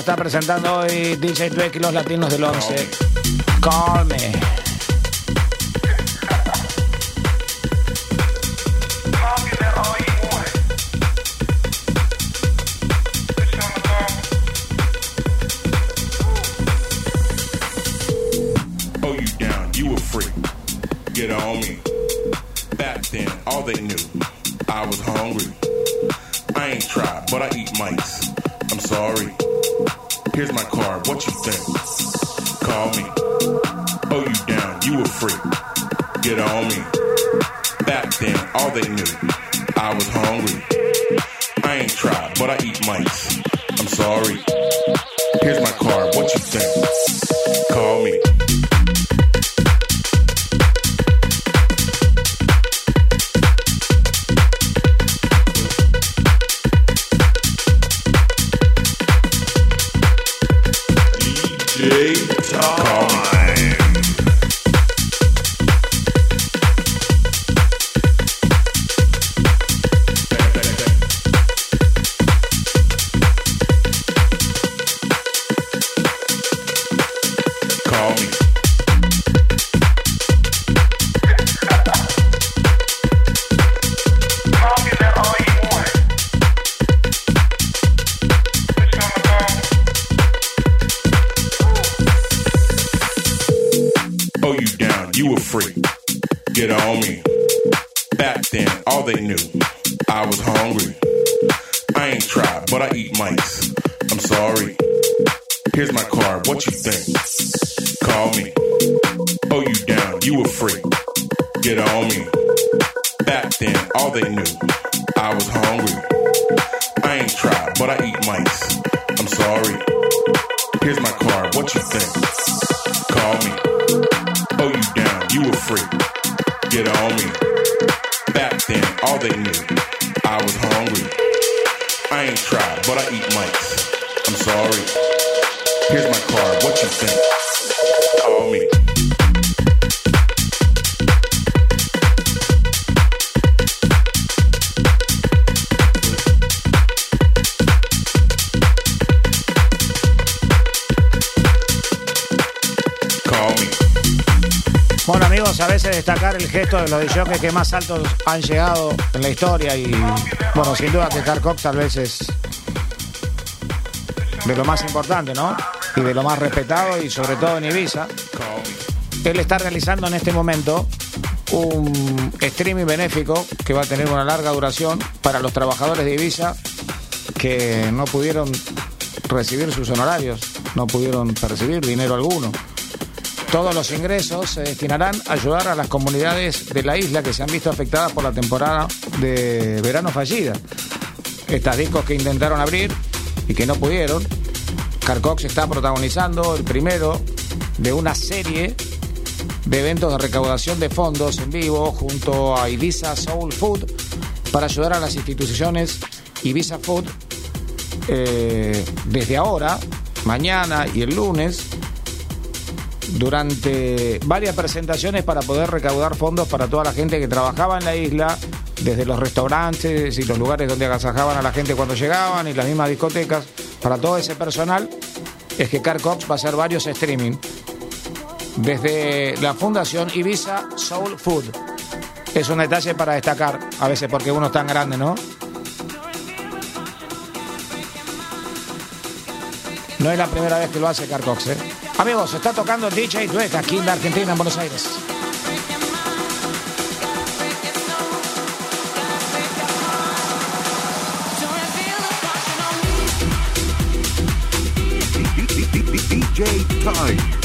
Lo está presentando hoy DJ Dweck y los latinos del 11. Call Me. Que más altos han llegado en la historia y bueno, sin duda que Cox tal vez es de lo más importante, ¿no? Y de lo más respetado y sobre todo en Ibiza. Él está realizando en este momento un streaming benéfico que va a tener una larga duración para los trabajadores de Ibiza que no pudieron recibir sus honorarios, no pudieron percibir dinero alguno. Todos los ingresos se destinarán a ayudar a las comunidades de la isla que se han visto afectadas por la temporada de verano fallida. Estas discos que intentaron abrir y que no pudieron. Carcox está protagonizando el primero de una serie de eventos de recaudación de fondos en vivo junto a Ibiza Soul Food para ayudar a las instituciones Ibiza Food eh, desde ahora, mañana y el lunes durante varias presentaciones para poder recaudar fondos para toda la gente que trabajaba en la isla, desde los restaurantes y los lugares donde agasajaban a la gente cuando llegaban y las mismas discotecas, para todo ese personal, es que Car Cox va a hacer varios streaming desde la Fundación Ibiza Soul Food. Es un detalle para destacar, a veces porque uno es tan grande, ¿no? No es la primera vez que lo hace Carcox, ¿eh? Amigos, está tocando DJ Dweck aquí en la Argentina, en Buenos Aires. DJ Time.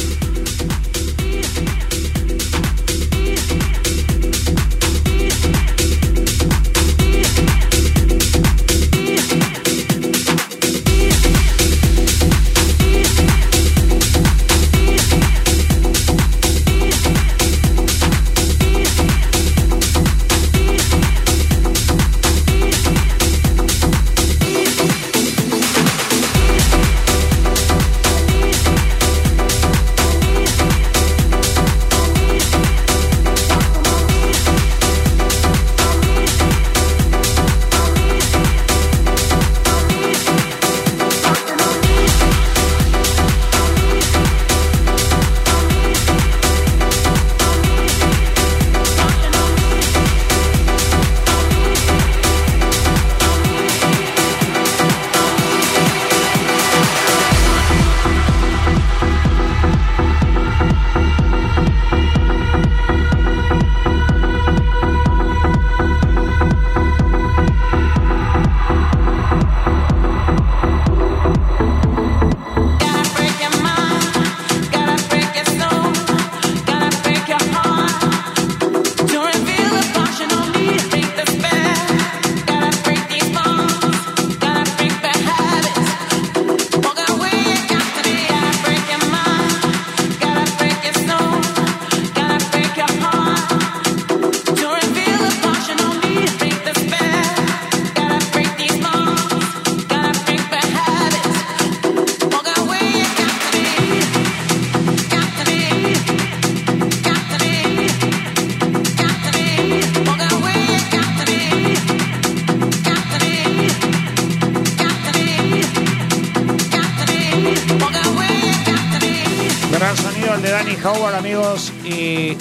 El de Danny Howard, amigos, y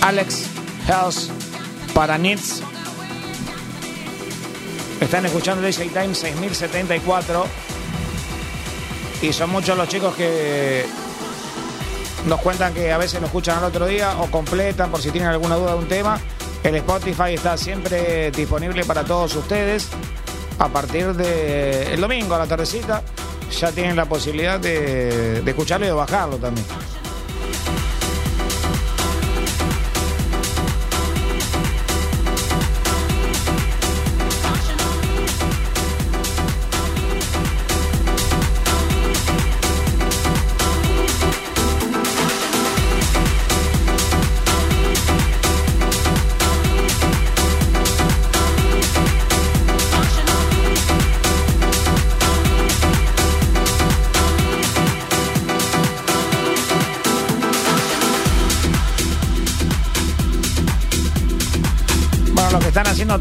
Alex House para Nits. Están escuchando DJ Time 6074. Y son muchos los chicos que nos cuentan que a veces lo escuchan al otro día o completan por si tienen alguna duda de un tema. El Spotify está siempre disponible para todos ustedes. A partir de el domingo a la tardecita ya tienen la posibilidad de, de escucharlo y de bajarlo también.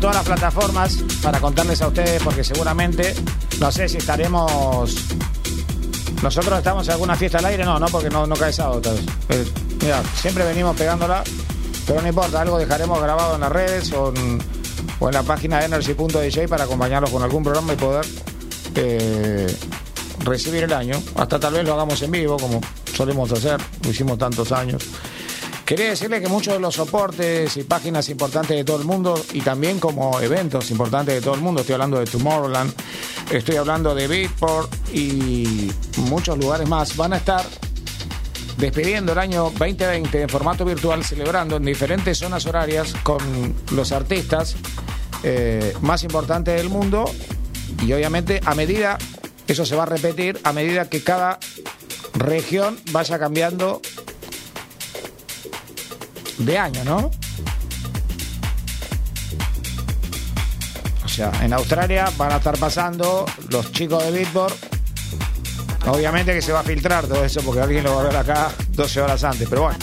Todas las plataformas para contarles a ustedes, porque seguramente, no sé si estaremos. Nosotros estamos en alguna fiesta al aire, no, no, porque no, no cae sábado vez. Eh, mira, siempre venimos pegándola, pero no importa, algo dejaremos grabado en las redes o en, o en la página de energy.dj para acompañarlos con algún programa y poder eh, recibir el año. Hasta tal vez lo hagamos en vivo, como solemos hacer, lo hicimos tantos años. Quería decirle que muchos de los soportes y páginas importantes de todo el mundo y también como eventos importantes de todo el mundo, estoy hablando de Tomorrowland, estoy hablando de Beatport y muchos lugares más, van a estar despidiendo el año 2020 en formato virtual, celebrando en diferentes zonas horarias con los artistas eh, más importantes del mundo. Y obviamente a medida, eso se va a repetir, a medida que cada región vaya cambiando de año, ¿no? O sea, en Australia van a estar pasando los chicos de Beatport. Obviamente que se va a filtrar todo eso porque alguien lo va a ver acá 12 horas antes, pero bueno.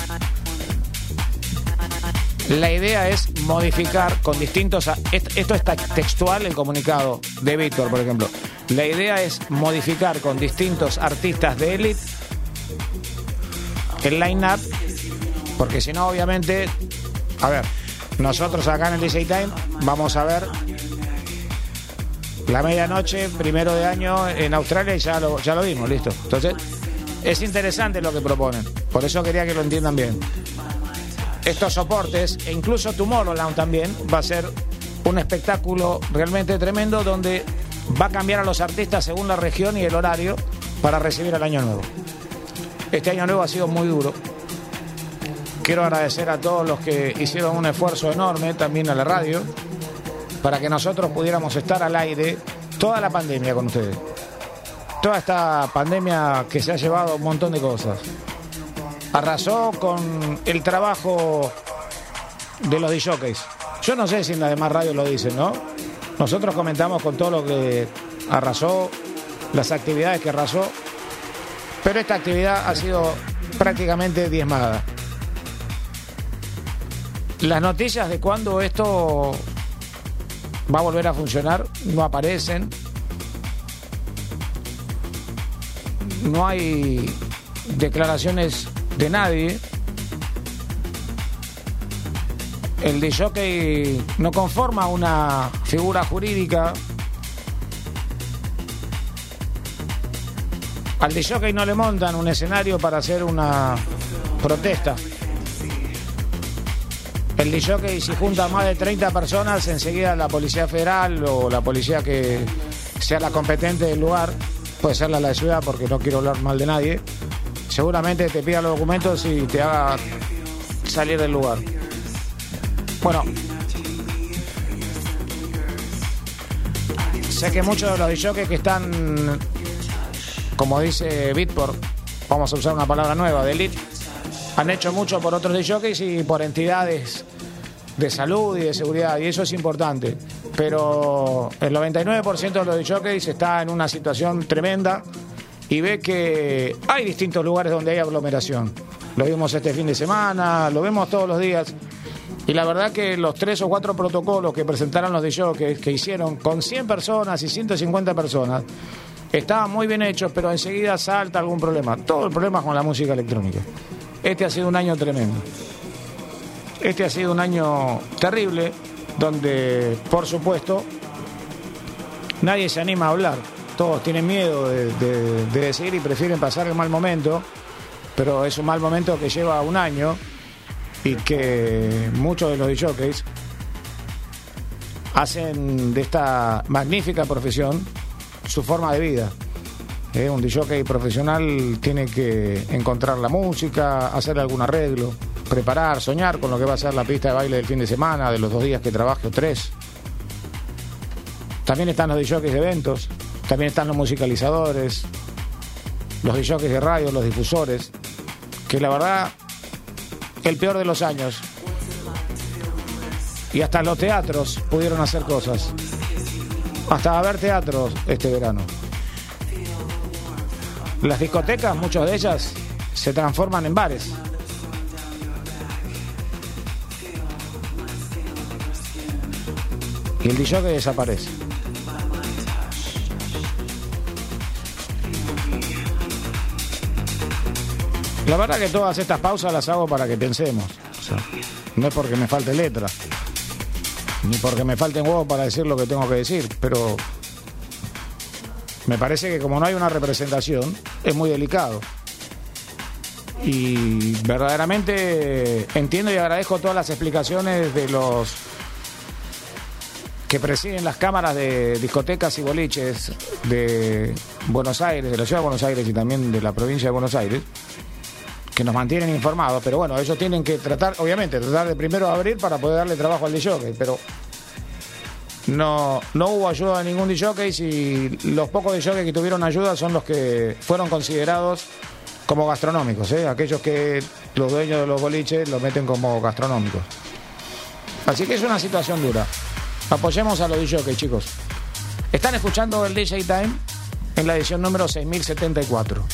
La idea es modificar con distintos... Esto está textual el comunicado de Víctor, por ejemplo. La idea es modificar con distintos artistas de élite el line-up porque si no, obviamente, a ver, nosotros acá en el DJ Time vamos a ver la medianoche, primero de año en Australia y ya lo, ya lo vimos, listo. Entonces, es interesante lo que proponen. Por eso quería que lo entiendan bien. Estos soportes, e incluso Tomorrowland también, va a ser un espectáculo realmente tremendo donde va a cambiar a los artistas según la región y el horario para recibir el año nuevo. Este año nuevo ha sido muy duro. Quiero agradecer a todos los que hicieron un esfuerzo enorme, también a la radio, para que nosotros pudiéramos estar al aire toda la pandemia con ustedes. Toda esta pandemia que se ha llevado un montón de cosas. Arrasó con el trabajo de los DJs. Yo no sé si en las demás radios lo dicen, ¿no? Nosotros comentamos con todo lo que arrasó, las actividades que arrasó, pero esta actividad ha sido prácticamente diezmada. Las noticias de cuándo esto va a volver a funcionar no aparecen. No hay declaraciones de nadie. El de jockey no conforma una figura jurídica. Al de jockey no le montan un escenario para hacer una protesta. El DJ si junta más de 30 personas, enseguida la Policía Federal o la policía que sea la competente del lugar, puede ser la de la ciudad porque no quiero hablar mal de nadie, seguramente te pida los documentos y te haga salir del lugar. Bueno, sé que muchos de los DJs que están, como dice Bitport, vamos a usar una palabra nueva, de han hecho mucho por otros DJs y por entidades de salud y de seguridad, y eso es importante. Pero el 99% de los DJs está en una situación tremenda y ve que hay distintos lugares donde hay aglomeración. Lo vimos este fin de semana, lo vemos todos los días. Y la verdad que los tres o cuatro protocolos que presentaron los DJs que hicieron con 100 personas y 150 personas estaban muy bien hechos, pero enseguida salta algún problema. Todo el problema es con la música electrónica. Este ha sido un año tremendo. Este ha sido un año terrible, donde, por supuesto, nadie se anima a hablar. Todos tienen miedo de, de- de decir y prefieren pasar el mal momento, pero es un mal momento que lleva un año y que muchos de los jockeys hacen de esta magnífica profesión su forma de vida. Eh, un DJ profesional tiene que encontrar la música, hacer algún arreglo, preparar, soñar con lo que va a ser la pista de baile del fin de semana, de los dos días que trabaje o tres. También están los DJs de eventos, también están los musicalizadores, los DJs de radio, los difusores, que la verdad, el peor de los años. Y hasta los teatros pudieron hacer cosas. Hasta ver teatros este verano. Las discotecas, muchas de ellas, se transforman en bares. Y el DJ desaparece. La verdad que todas estas pausas las hago para que pensemos. O sea, no es porque me falte letra, ni porque me falten huevos para decir lo que tengo que decir, pero me parece que como no hay una representación, es muy delicado. Y verdaderamente entiendo y agradezco todas las explicaciones de los que presiden las cámaras de discotecas y boliches de Buenos Aires, de la ciudad de Buenos Aires y también de la provincia de Buenos Aires, que nos mantienen informados, pero bueno, ellos tienen que tratar, obviamente, tratar de primero abrir para poder darle trabajo al DJ, pero no, no hubo ayuda de ningún DJ y los pocos DJ que tuvieron ayuda son los que fueron considerados como gastronómicos, ¿eh? aquellos que los dueños de los boliches los meten como gastronómicos. Así que es una situación dura. Apoyemos a los DJ, chicos. Están escuchando el DJ Time en la edición número 6074.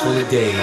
holiday.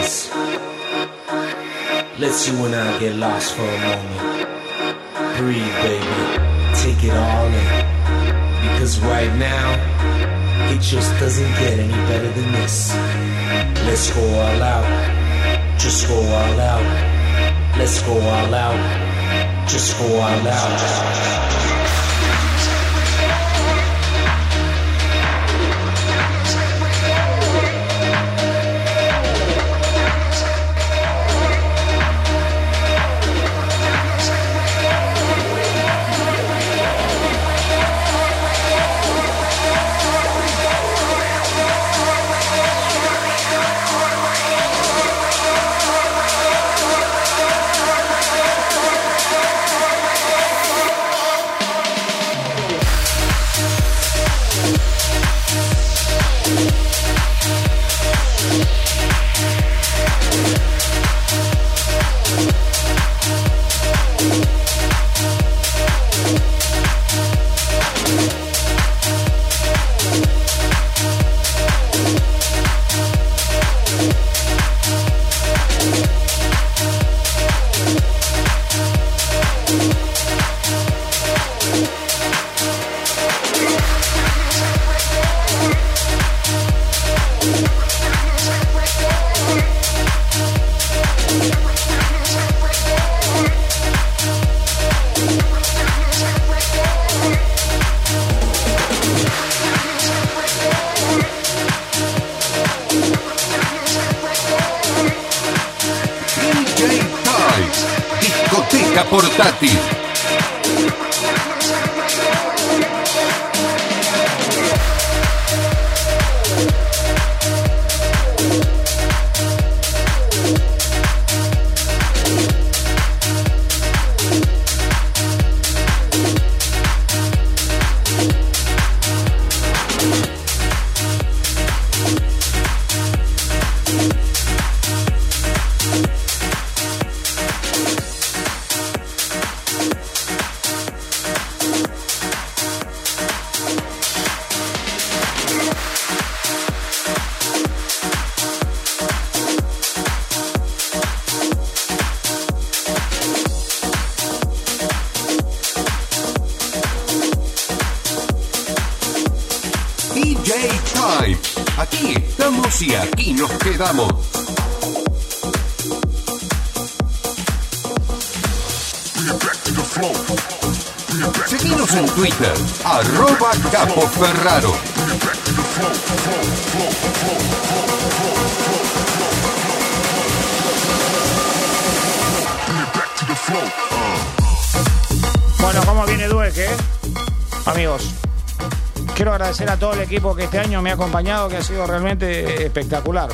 Equipo que este año me ha acompañado, que ha sido realmente espectacular.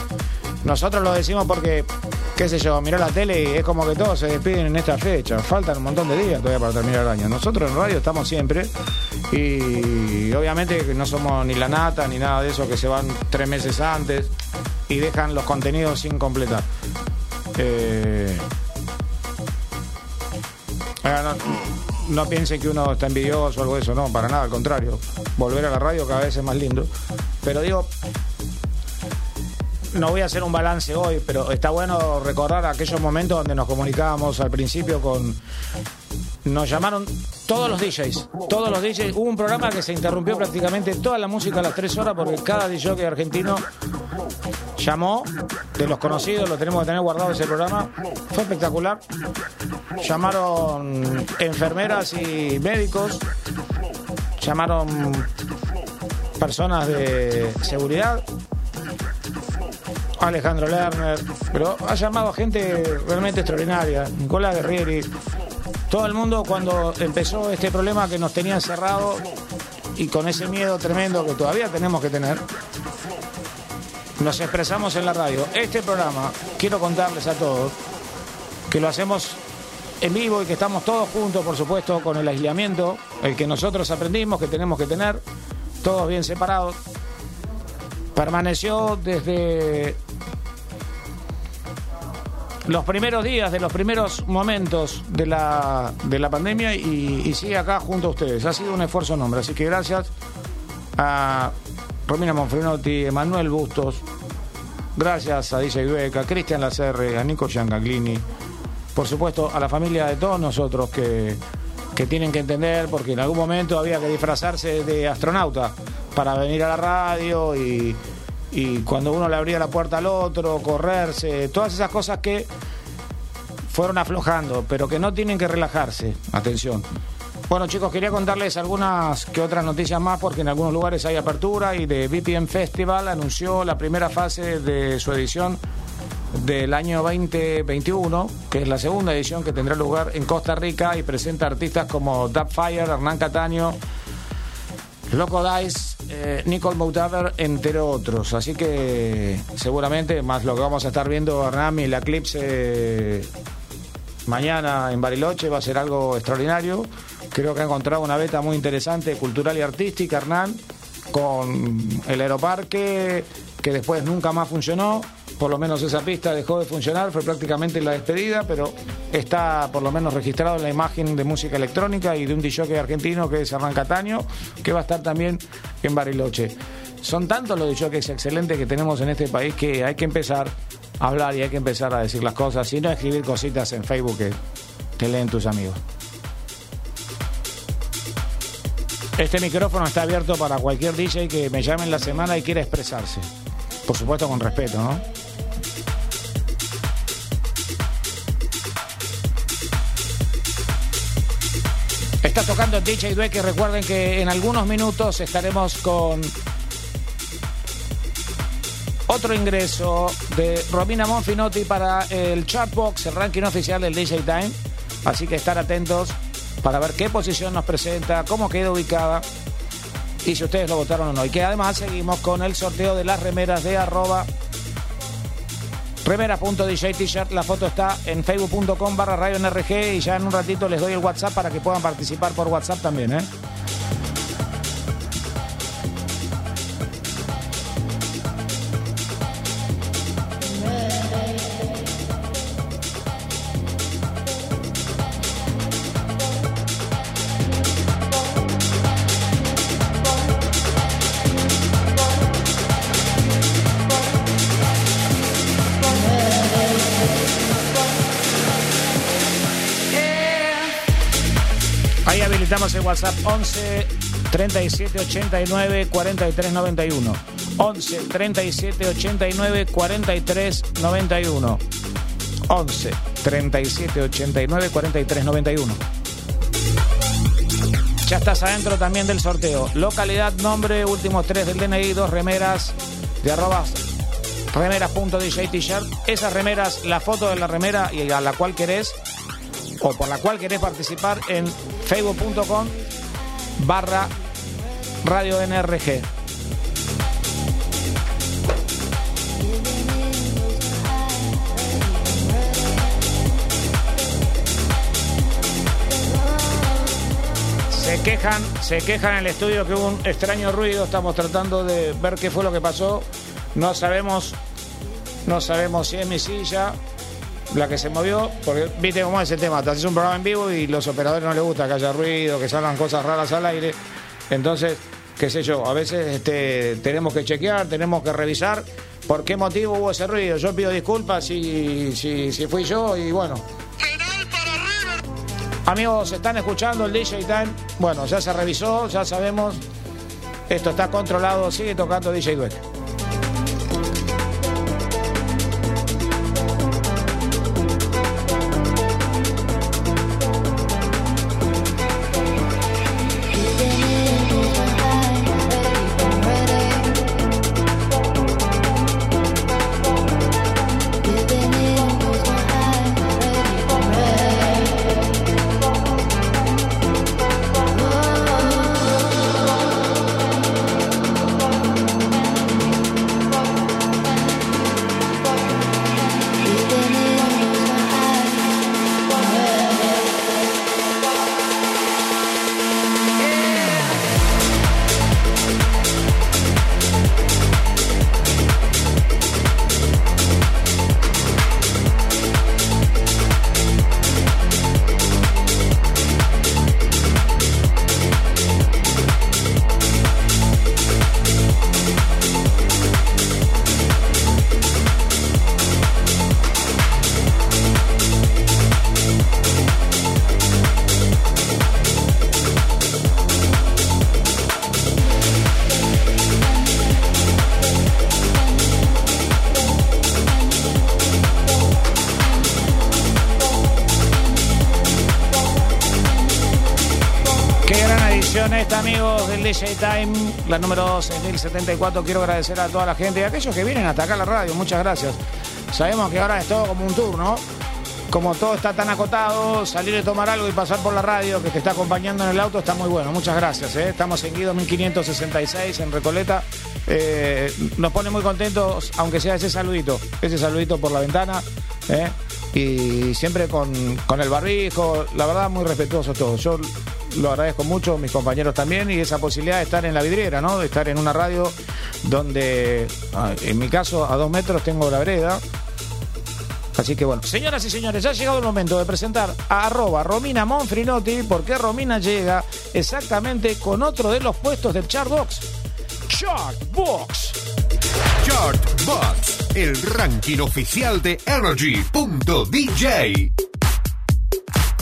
Nosotros lo decimos porque, qué sé yo, mirá la tele y es como que todos se despiden en esta fecha. Faltan un montón de días todavía para terminar el año. Nosotros en radio estamos siempre y obviamente no somos ni la nata ni nada de eso que se van tres meses antes y dejan los contenidos sin completar. Eh, no, no piensen que uno está envidioso o algo de eso, no, para nada, al contrario. Volver a la radio cada vez es más lindo. Pero digo, no voy a hacer un balance hoy, pero está bueno recordar aquellos momentos donde nos comunicábamos al principio con... Nos llamaron todos los DJs, todos los DJs. Hubo un programa que se interrumpió prácticamente toda la música a las tres horas porque cada DJ argentino llamó de los conocidos, lo tenemos que tener guardado ese programa. Fue espectacular. Llamaron enfermeras y médicos, llamaron personas de seguridad, Alejandro Lerner, pero ha llamado a gente realmente extraordinaria, Nicolás Guerrieri, todo el mundo cuando empezó este problema que nos tenía encerrado y con ese miedo tremendo que todavía tenemos que tener, nos expresamos en la radio. Este programa, quiero contarles a todos que lo hacemos en vivo y que estamos todos juntos, por supuesto, con el aislamiento, el que nosotros aprendimos que tenemos que tener, todos bien separados. Permaneció desde los primeros días, de los primeros momentos de la, de la pandemia y, sigue acá junto a ustedes. Ha sido un esfuerzo enorme, así que gracias a Romina Monfrenotti, Emanuel Bustos, gracias a DJ Dueca, Cristian Lacerre, a Nico Giancaglini, por supuesto a la familia de todos nosotros que, que tienen que entender, porque en algún momento había que disfrazarse de astronauta para venir a la radio y, y cuando uno le abría la puerta al otro, correrse, todas esas cosas que fueron aflojando, pero que no tienen que relajarse. Atención. Bueno, chicos, quería contarles algunas que otras noticias más porque en algunos lugares hay apertura y de VPN Festival anunció la primera fase de su edición del año 2021, que es la segunda edición que tendrá lugar en Costa Rica y presenta artistas como Dubfire, Hernán Cataño, Loco Dice, eh, Nicole Moutaver, entre otros. Así que seguramente, más lo que vamos a estar viendo, Hernán, y el eclipse mañana en Bariloche va a ser algo extraordinario. Creo que ha encontrado una beta muy interesante, cultural y artística, Hernán, con el aeroparque, que después nunca más funcionó. Por lo menos esa pista dejó de funcionar, fue prácticamente la despedida, pero está por lo menos registrado en la imagen de música electrónica y de un DJ argentino que es Hernán Cataño, que va a estar también en Bariloche. Son tantos los DJs excelentes que tenemos en este país que hay que empezar a hablar y hay que empezar a decir las cosas y no escribir cositas en Facebook que te leen tus amigos. Este micrófono está abierto para cualquier DJ que me llame en la semana y quiera expresarse. Por supuesto con respeto, ¿no? Está tocando DJ que recuerden que en algunos minutos estaremos con otro ingreso de Romina Monfinotti para el Chartbox, el ranking oficial del DJ Time. Así que estar atentos para ver qué posición nos presenta, cómo queda ubicada y si ustedes lo votaron o no. Y que además seguimos con el sorteo de las remeras de arroba remera.dj t-shirt. La foto está en facebook.com barra radio NRG y ya en un ratito les doy el WhatsApp para que puedan participar por WhatsApp también. ¿eh? 11 37 89 43 91. 11 37 89 43 91. 11 37 89 43 91. Ya estás adentro también del sorteo. Localidad, nombre, últimos tres del DNI, dos remeras de arrobas remeras.dj t-shirt. Esas remeras, la foto de la remera y a la cual querés o por la cual querés participar en facebook.com barra radio NRG. Se quejan, se quejan en el estudio que hubo un extraño ruido. Estamos tratando de ver qué fue lo que pasó. No sabemos, no sabemos si es mi silla la que se movió, porque viste cómo es el tema, te haces un programa en vivo y los operadores no les gusta que haya ruido, que salgan cosas raras al aire. Entonces, qué sé yo, a veces este, tenemos que chequear, tenemos que revisar por qué motivo hubo ese ruido. Yo pido disculpas si, si, si fui yo y bueno. Amigos, están escuchando el DJ Time. Bueno, ya se revisó, ya sabemos. Esto está controlado, sigue tocando DJ Dueck. DJ la número 6074. Quiero agradecer a toda la gente y a aquellos que vienen hasta acá a la radio. Muchas gracias. Sabemos que ahora es todo como un tour, ¿no? Como todo está tan acotado, salir a tomar algo y pasar por la radio que te está acompañando en el auto está muy bueno. Muchas gracias. ¿eh? Estamos en Guido 1566 en Recoleta. Eh, nos pone muy contentos, aunque sea ese saludito, ese saludito por la ventana. ¿eh? Y siempre con, con el barbijo, la verdad, muy respetuoso todo. Yo lo agradezco mucho, mis compañeros también, y esa posibilidad de estar en la vidriera, ¿no? De estar en una radio donde, ah, en mi caso, a dos metros tengo la vereda. Así que bueno, señoras y señores, ha llegado el momento de presentar a arroba Romina Monfrinotti, porque Romina llega exactamente con otro de los puestos del Chartbox. Chartbox. Chartbox, el ranking oficial de Energy.dj.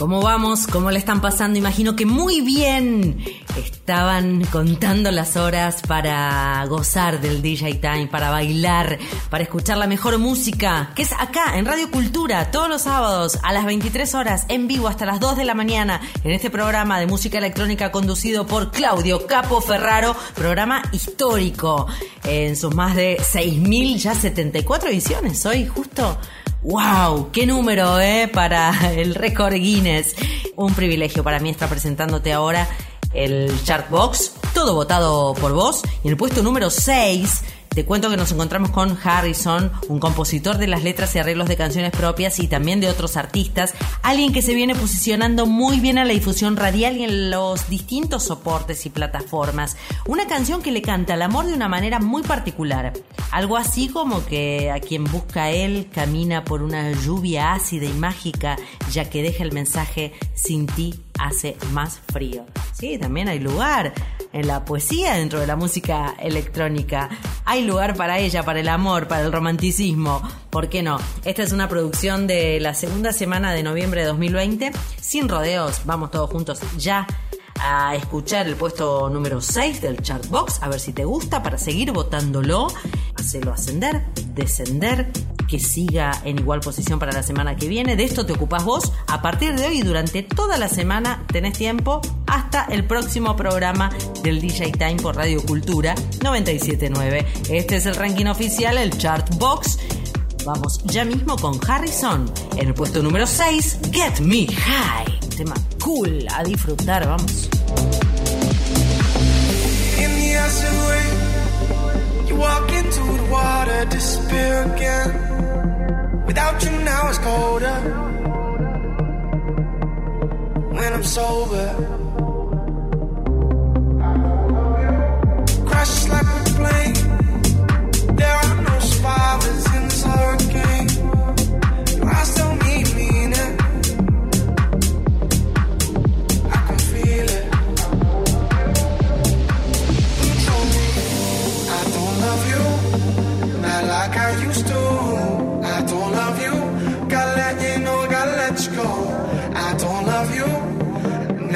¿Cómo vamos? ¿Cómo le están pasando? Imagino que muy bien. Estaban contando las horas para gozar del DJ Time, para bailar, para escuchar la mejor música, que es acá en Radio Cultura, todos los sábados a las 23 horas, en vivo hasta las 2 de la mañana, en este programa de música electrónica conducido por Claudio Capo Ferraro, programa histórico, en sus más de 6.000, ya 74 ediciones, hoy justo ¡Wow! ¡Qué número, eh! Para el récord Guinness. Un privilegio para mí estar presentándote ahora el Chartbox, todo votado por vos. Y en el puesto número 6, te cuento que nos encontramos con Harrison, un compositor de las letras y arreglos de canciones propias y también de otros artistas, alguien que se viene posicionando muy bien a la difusión radial y en los distintos soportes y plataformas. Una canción que le canta el amor de una manera muy particular. Algo así como que a quien busca él camina por una lluvia ácida y mágica, ya que deja el mensaje sin ti hace más frío. Sí, también hay lugar en la poesía dentro de la música electrónica. Hay lugar para ella, para el amor, para el romanticismo. ¿Por qué no? Esta es una producción de la segunda semana de noviembre de 2020. Sin rodeos, vamos todos juntos ya a escuchar el puesto número 6 del Chartbox, a ver si te gusta, para seguir votándolo, hacerlo ascender, descender, que siga en igual posición para la semana que viene. De esto te ocupas vos. A partir de hoy y durante toda la semana tenés tiempo hasta el próximo programa del DJ Time por Radio Cultura 979. Este es el ranking oficial, el Chartbox. Vamos ya mismo con Harrison en el puesto número 6, Get Me High. Tema cool a disfrutar, vamos. In the acid rain, you walk into the water, disappear again. Without you now it's colder. When I'm sober, crashes like a plane. There are no survivors like I used to. I don't love you, gotta let you know, gotta let you go. I don't love you,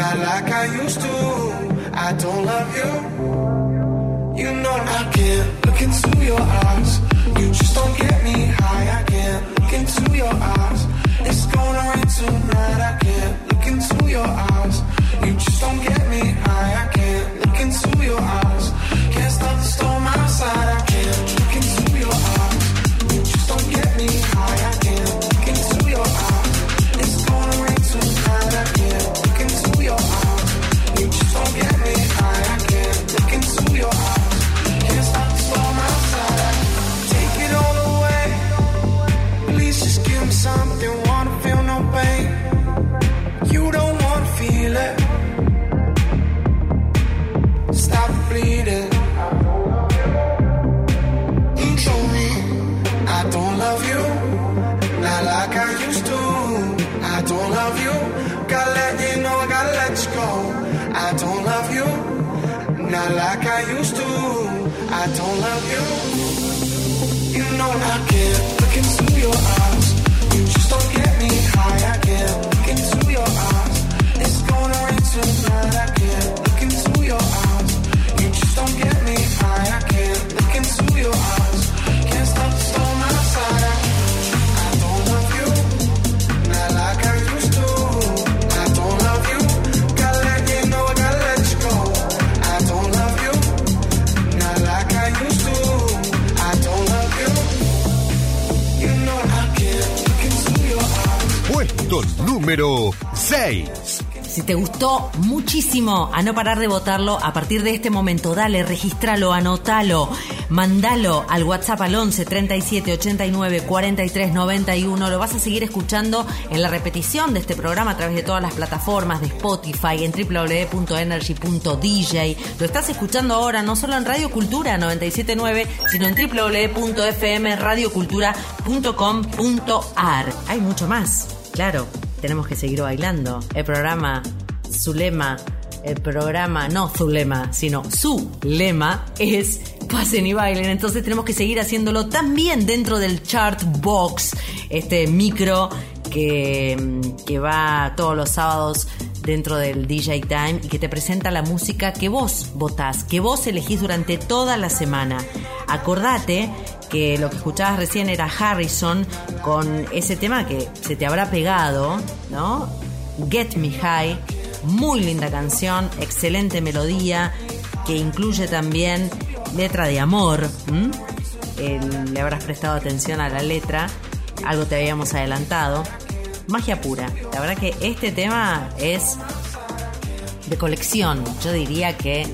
not like I used to. I don't love you. You know I can't look into your eyes. You just don't get me high. I can't look into your eyes. It's gonna rain tonight. I can't look into your eyes. You just don't get me high. I can't look into your eyes. Can't stop the storm outside. I Not like I used to. I don't love you. You know I can't look into your eyes. You just don't get me high. I can't look into your eyes. It's gonna rain tonight. I can't look into your eyes. You just don't get me high. I can't look into your eyes. Número 6. Si te gustó muchísimo, a no parar de votarlo, a partir de este momento, dale, registralo, anotalo, mandalo al WhatsApp al 11 37 89 43 91. Lo vas a seguir escuchando en la repetición de este programa a través de todas las plataformas de Spotify, en www.energy.dj. Lo estás escuchando ahora no solo en Radio Cultura 979, sino en www.fmradiocultura.com.ar. Hay mucho más, claro tenemos que seguir bailando. El programa, su lema, el programa, no su lema, sino su lema es pasen y bailen. Entonces tenemos que seguir haciéndolo también dentro del chart box, este micro que, que va todos los sábados dentro del DJ Time y que te presenta la música que vos votás, que vos elegís durante toda la semana. Acordate que lo que escuchabas recién era Harrison con ese tema que se te habrá pegado, ¿no? Get Me High, muy linda canción, excelente melodía, que incluye también letra de amor. Eh, le habrás prestado atención a la letra, algo te habíamos adelantado. Magia pura, la verdad que este tema es de colección, yo diría que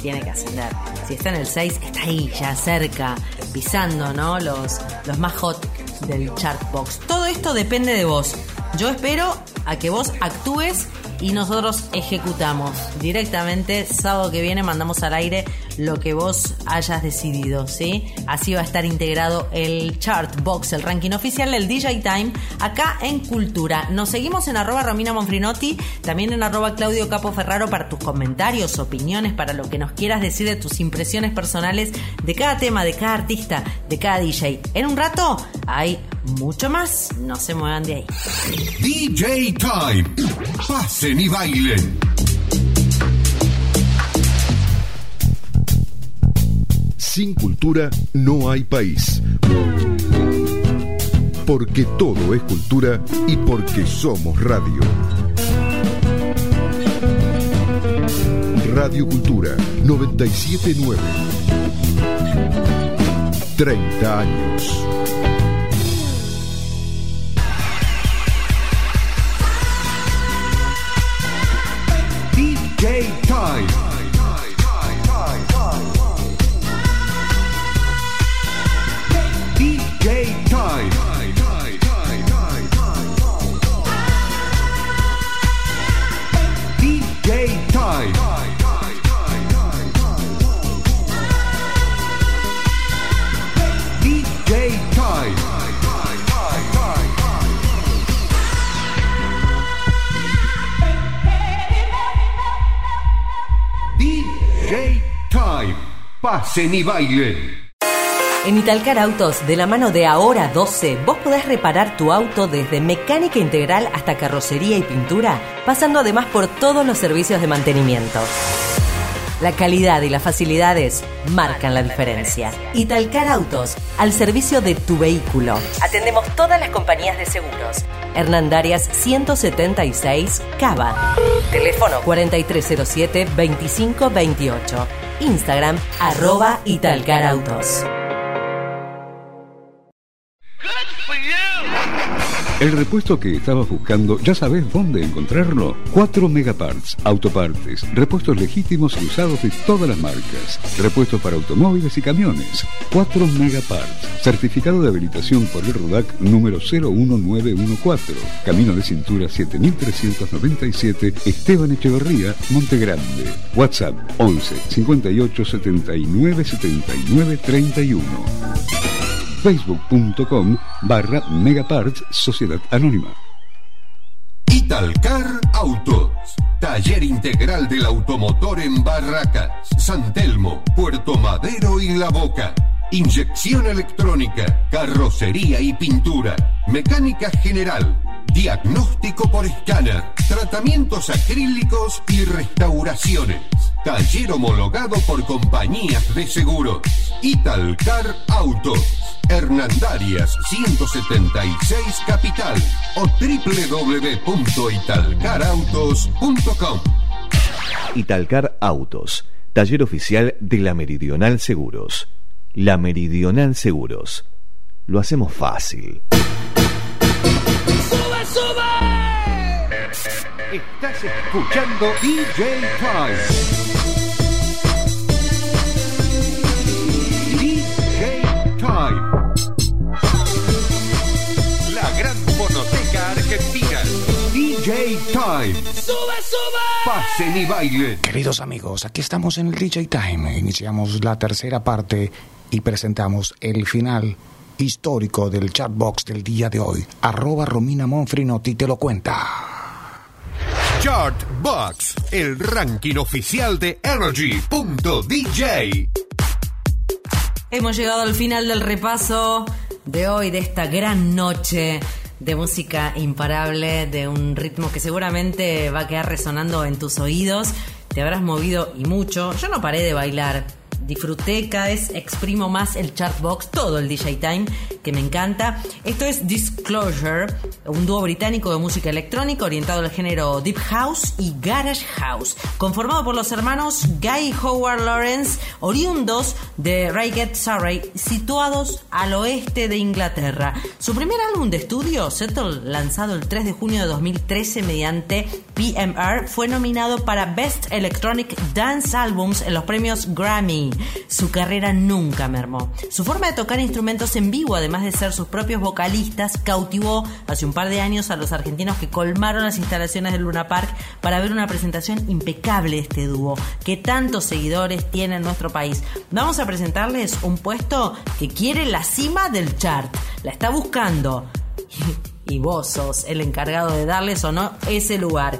tiene que ascender. Si está en el 6, está ahí, ya cerca, pisando, ¿no? Los, los más hot del chartbox. Todo esto depende de vos. Yo espero a que vos actúes y nosotros ejecutamos directamente. Sábado que viene mandamos al aire lo que vos hayas decidido, ¿sí? Así va a estar integrado el chart box, el ranking oficial del DJ Time, acá en Cultura. Nos seguimos en arroba Romina Monfrinotti, también en arroba Claudio Capo Ferraro para tus comentarios, opiniones, para lo que nos quieras decir de tus impresiones personales de cada tema, de cada artista, de cada DJ. En un rato hay mucho más, no se muevan de ahí. DJ Time. Pasen y bailen. Sin cultura no hay país. Porque todo es cultura y porque somos radio. Radio Cultura 979. 30 años. DJ Time. Pasen y bailen. En Italcar Autos, de la mano de Ahora 12, vos podés reparar tu auto desde mecánica integral hasta carrocería y pintura, pasando además por todos los servicios de mantenimiento. La calidad y las facilidades marcan la diferencia. Italcar Autos, al servicio de tu vehículo. Atendemos todas las compañías de seguros. Hernandarias 176 Cava. Teléfono 4307-2528. Instagram arroba Italcarautos. El repuesto que estabas buscando, ¿ya sabes dónde encontrarlo? 4 Megaparts, autopartes, repuestos legítimos y usados de todas las marcas, repuestos para automóviles y camiones. 4 Megaparts, certificado de habilitación por el RUDAC número 01914, Camino de Cintura 7397, Esteban Echeverría, Montegrande. WhatsApp 11 58 79 79 31 facebook.com barra Megaparts Sociedad Anónima. Italcar Autos. Taller integral del automotor en Barracas, San Telmo, Puerto Madero y La Boca. Inyección electrónica, carrocería y pintura, mecánica general, diagnóstico por escáner, tratamientos acrílicos y restauraciones. Taller homologado por compañías de seguros. Italcar Autos. Hernandarias 176 Capital o www.italcarautos.com. Italcar Autos, taller oficial de la Meridional Seguros. La Meridional Seguros. Lo hacemos fácil. ¡Sube, sube! Estás escuchando DJ Time. DJ Time. La gran fonoteca argentina. DJ Time. ¡Sube, sube! Pasen y bailen. Queridos amigos, aquí estamos en el DJ Time. Iniciamos la tercera parte y presentamos el final histórico del chatbox del día de hoy. Arroba Romina Monfrinotti te lo cuenta. Chartbox, el ranking oficial de Energy.dj. Hemos llegado al final del repaso de hoy, de esta gran noche de música imparable, de un ritmo que seguramente va a quedar resonando en tus oídos. Te habrás movido y mucho. Yo no paré de bailar. Disfruté, cada vez exprimo más el chartbox, todo el DJ Time, que me encanta. Esto es Disclosure, un dúo británico de música electrónica orientado al género Deep House y Garage House, conformado por los hermanos Guy Howard Lawrence, oriundos de Reigate, Surrey, situados al oeste de Inglaterra. Su primer álbum de estudio, Settle, lanzado el 3 de junio de 2013 mediante PMR, fue nominado para Best Electronic Dance Albums en los premios Grammy. Su carrera nunca mermó. Su forma de tocar instrumentos en vivo, además de ser sus propios vocalistas, cautivó hace un par de años a los argentinos que colmaron las instalaciones del Luna Park para ver una presentación impecable de este dúo, que tantos seguidores tiene en nuestro país. Vamos a presentarles un puesto que quiere la cima del chart. La está buscando. Y vos sos el encargado de darles o no ese lugar.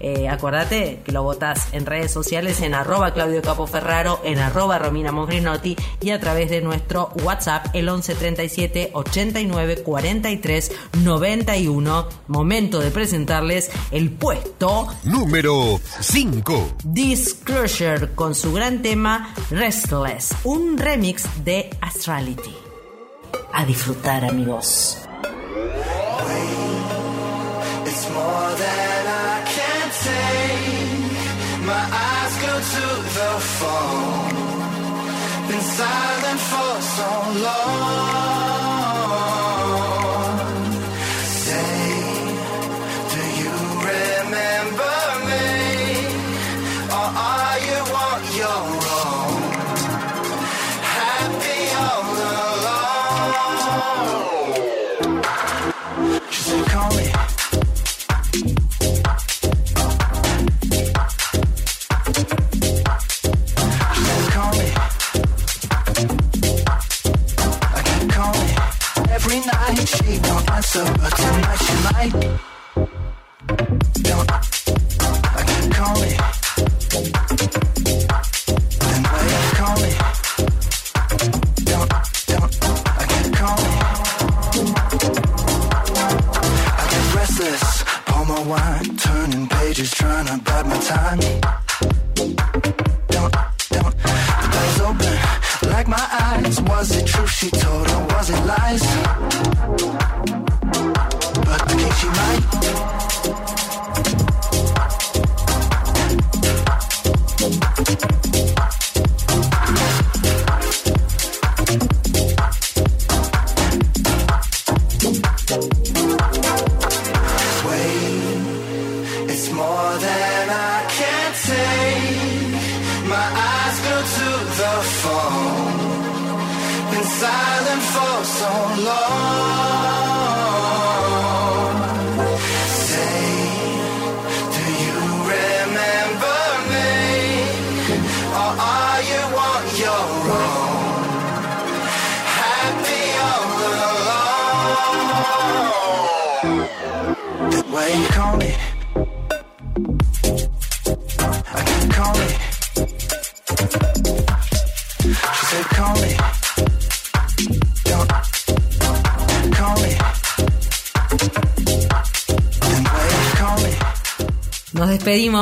Eh, acordate que lo votás en redes sociales en arroba Claudio Capoferraro, en arroba Romina Mongrinotti y a través de nuestro WhatsApp el 1137 89 43 91. Momento de presentarles el puesto Número 5. Disclosure con su gran tema Restless, un remix de Astrality. A disfrutar amigos. Than I can take. My eyes go to the phone. Been silent for so long. Answer, but tonight she might. Don't. Again, call me. Then wait, call me. Don't, don't. Again, call me. I get restless, pour my wine, turning pages, trying to bide my time. Don't, don't, the door's open, like my eyes. Was it true she told or was it lies?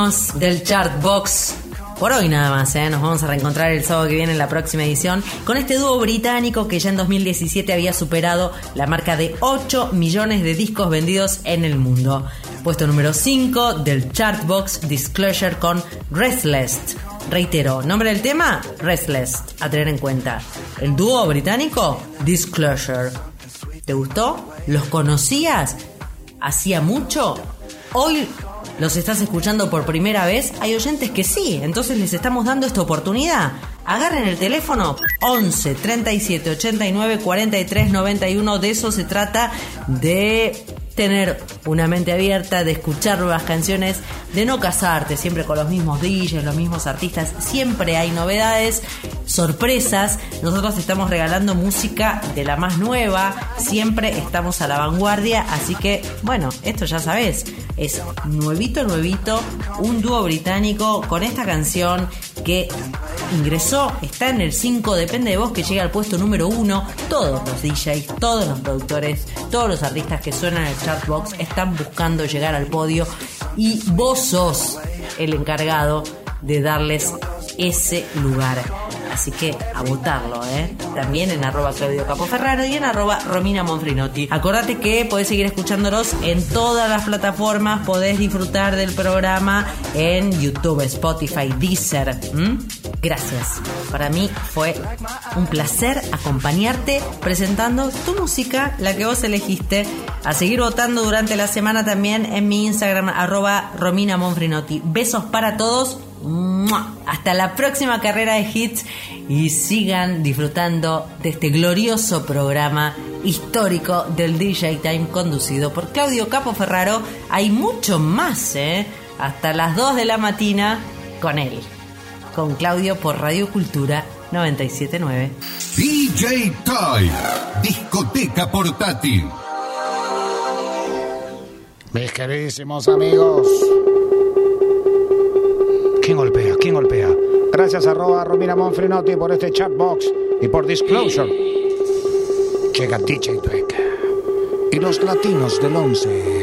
Despedimos del Chart Box. Por hoy nada más, ¿eh? nos vamos a reencontrar el sábado que viene en la próxima edición con este dúo británico que ya en 2017 había superado la marca de 8 millones de discos vendidos en el mundo. Puesto número 5 del Chartbox Disclosure con Restless. Reitero, nombre del tema, Restless, a tener en cuenta. El dúo británico, Disclosure. ¿Te gustó? ¿Los conocías? ¿Hacía mucho? Hoy los estás escuchando por primera vez, hay oyentes que sí, entonces les estamos dando esta oportunidad. Agarren el teléfono. 11 37 89 43 91, de eso se trata de tener una mente abierta, de escuchar nuevas canciones, de no casarte siempre con los mismos DJs, los mismos artistas, siempre hay novedades, sorpresas, nosotros estamos regalando música de la más nueva, siempre estamos a la vanguardia, así que bueno, esto ya sabes, es nuevito, nuevito, un dúo británico con esta canción que ingresó, está en el 5, depende de vos que llegue al puesto número 1. Todos los DJs, todos los productores, todos los artistas que suenan en el Chartbox están buscando llegar al podio y vos sos el encargado de darles ese lugar. Así que a votarlo, ¿eh? También en arroba Claudio Capoferraro y en arroba Romina Monfrinotti. Acordate que podés seguir escuchándolos en todas las plataformas, podés disfrutar del programa en YouTube, Spotify, Deezer. Gracias. Para mí fue un placer acompañarte presentando tu música, la que vos elegiste. A seguir votando durante la semana también en mi Instagram, arroba Romina Monfrinotti. Besos para todos. Hasta la próxima carrera de hits y sigan disfrutando de este glorioso programa histórico del DJ Time conducido por Claudio Capo Ferraro. Hay mucho más, ¿eh? Hasta las 2 de la mañana con él. Con Claudio por Radio Cultura 979. DJ Time, discoteca portátil. Mis queridísimos amigos. ¿Quién golpea? ¿Quién golpea? Gracias arroba Romina Monfrinotti por este chatbox y por Disclosure. Llega DJ Dweck. Y los latinos del 11.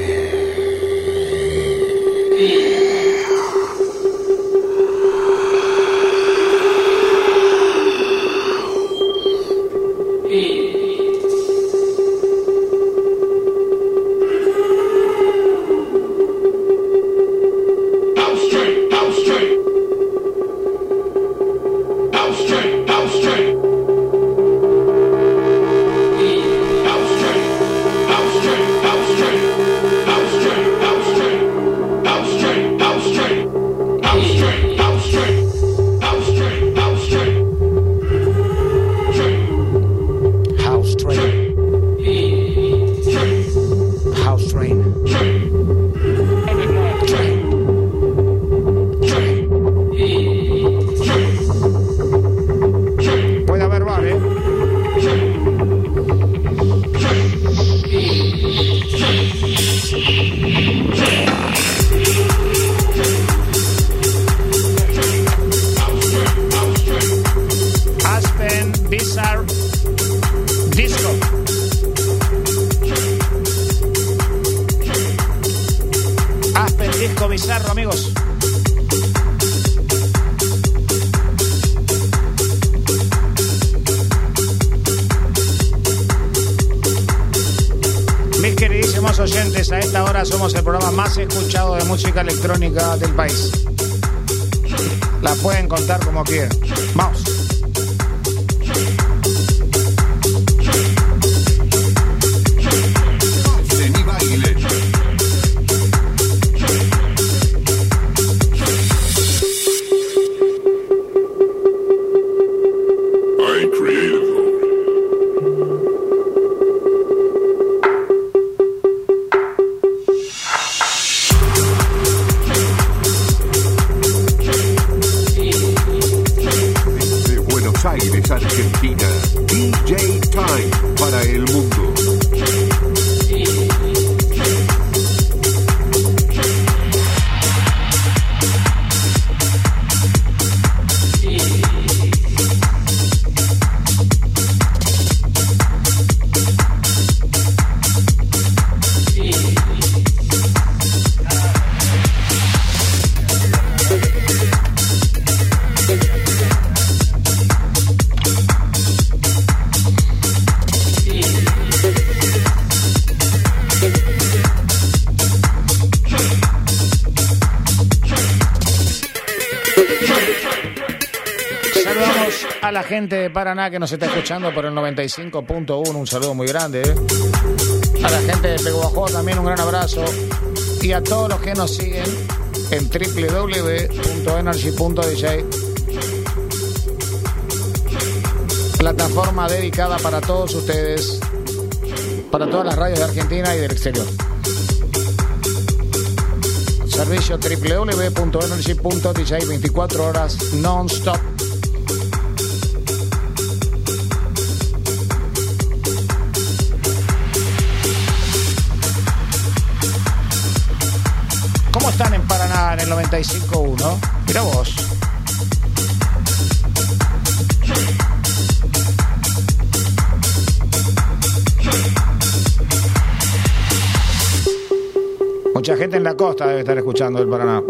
Que nos está escuchando por el 95.1. Un saludo muy grande. ¿eh? A la gente de Peguajó también un gran abrazo. y a todos los que nos siguen en www.energy.dj. Plataforma dedicada para todos ustedes, para todas las radios de Argentina y del exterior. Servicio www.energy.dj 24 horas non-stop. Costa debe estar escuchando el Paraná.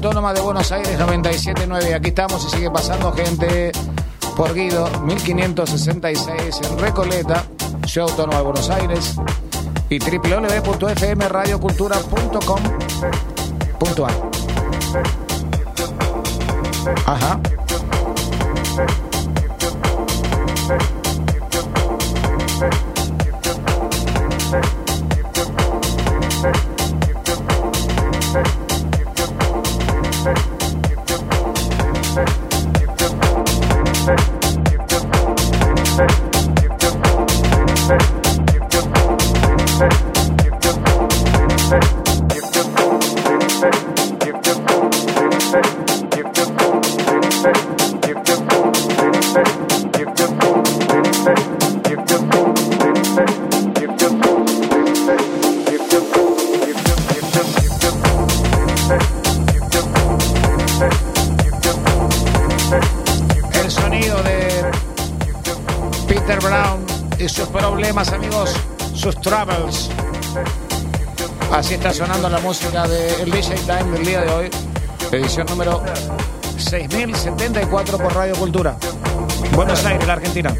Autónoma de Buenos Aires 979. Aquí estamos y sigue pasando gente por Guido 1566 en Recoleta, ciudad autónoma de Buenos Aires y www.fmradiocultura.com.ar. Ajá. Sonando la música del DJ Time del día de hoy, edición número 6074 por Radio Cultura. Buenos Aires, la Argentina.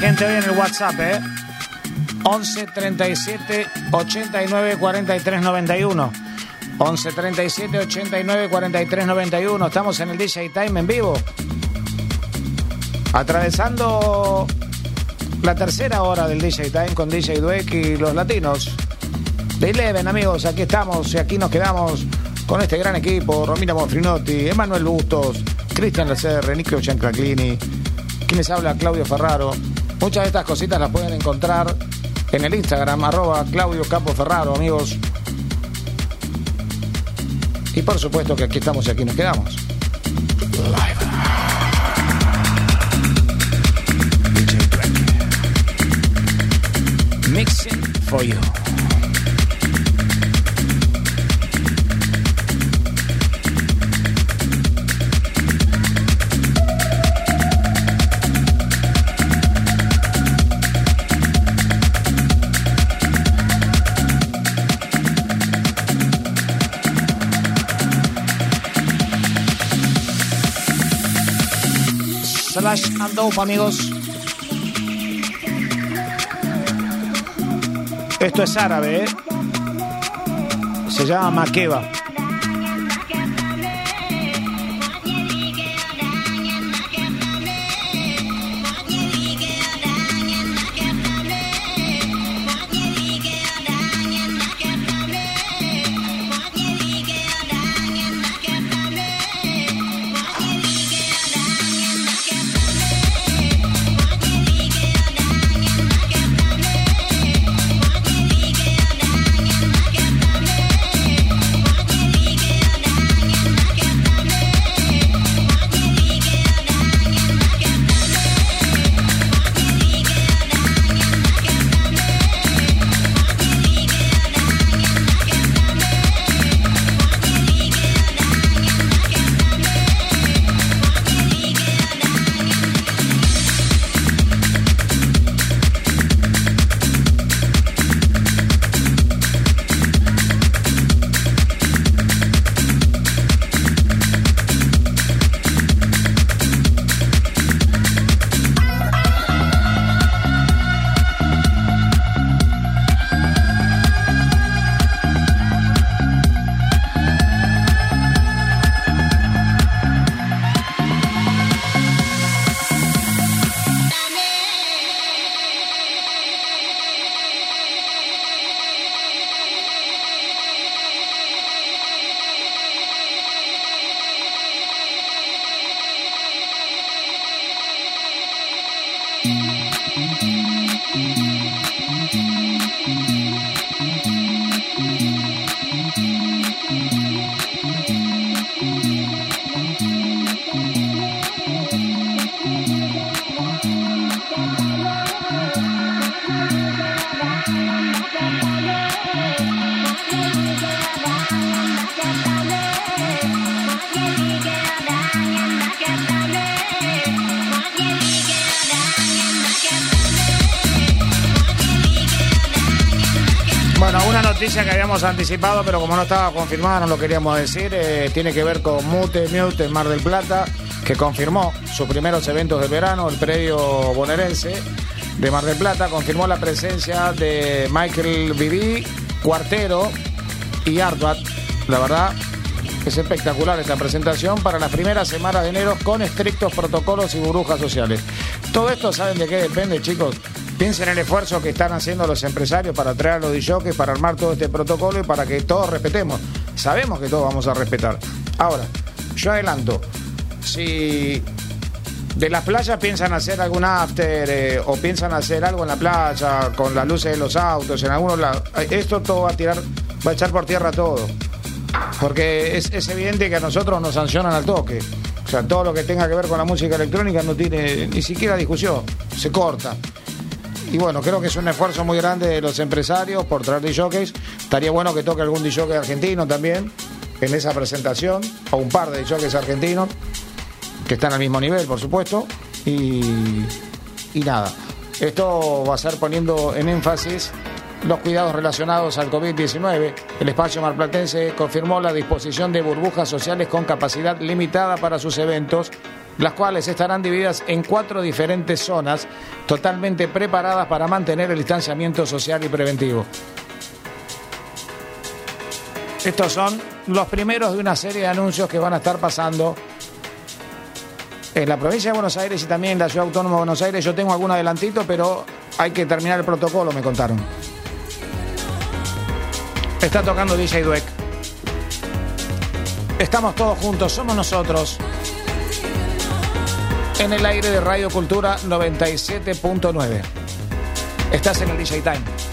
Gente hoy en el WhatsApp, ¿eh? 11 37 89 43 91. 11 37 89 43 91. Estamos en el DJ Time en vivo. Atravesando la tercera hora del DJ Time con DJ Dweck y los latinos. De Eleven, amigos, aquí estamos y aquí nos quedamos con este gran equipo. Romina Monfrinotti, Emanuel Bustos, Cristian Lacerre, Nico Giancaclini, quienes habla Claudio Ferraro. Muchas de estas cositas las pueden encontrar en el Instagram, arroba Claudio Campo Ferraro, amigos. Y por supuesto que aquí estamos y aquí nos quedamos. Mixing for you. Slash and Dope, amigos. Esto es árabe, ¿eh? Se llama Makeba. Habíamos anticipado, pero como no estaba confirmada, no lo queríamos decir. eh, tiene que ver con Mute Mute en Mar del Plata, que confirmó sus primeros eventos del verano, el predio bonaerense de Mar del Plata. Confirmó la presencia de Michael Viví, Cuartero y Arduat. La verdad, es espectacular esta presentación para las primeras semanas de enero con estrictos protocolos y burbujas sociales. Todo esto, ¿saben de qué depende, chicos? Piensen en el esfuerzo que están haciendo los empresarios para traer a los DJs, para armar todo este protocolo y para que todos respetemos. Sabemos que todos vamos a respetar. Ahora, yo adelanto, si de las playas piensan hacer algún after eh, o piensan hacer algo en la playa con las luces de los autos, en algunos lados, eh, esto todo va a tirar, va a echar por tierra todo. Porque es, es evidente que a nosotros nos sancionan al toque. O sea, todo lo que tenga que ver con la música electrónica no tiene ni siquiera discusión, se corta. Y bueno, creo que es un esfuerzo muy grande de los empresarios por traer DJs. Estaría bueno que toque algún DJ argentino también en esa presentación, o un par de DJs argentinos, que están al mismo nivel, por supuesto. Y, y nada, esto va a ser poniendo en énfasis los cuidados relacionados al COVID-19. El espacio marplatense confirmó la disposición de burbujas sociales con capacidad limitada para sus eventos, las cuales estarán divididas en cuatro diferentes zonas totalmente preparadas para mantener el distanciamiento social y preventivo. Estos son los primeros de una serie de anuncios que van a estar pasando en la provincia de Buenos Aires y también en la ciudad autónoma de Buenos Aires. Yo tengo algún adelantito, pero hay que terminar el protocolo, me contaron. Está tocando DJ Dweck. Estamos todos juntos, somos nosotros. En el aire de Radio Cultura 97.9. Estás en el DJ Time.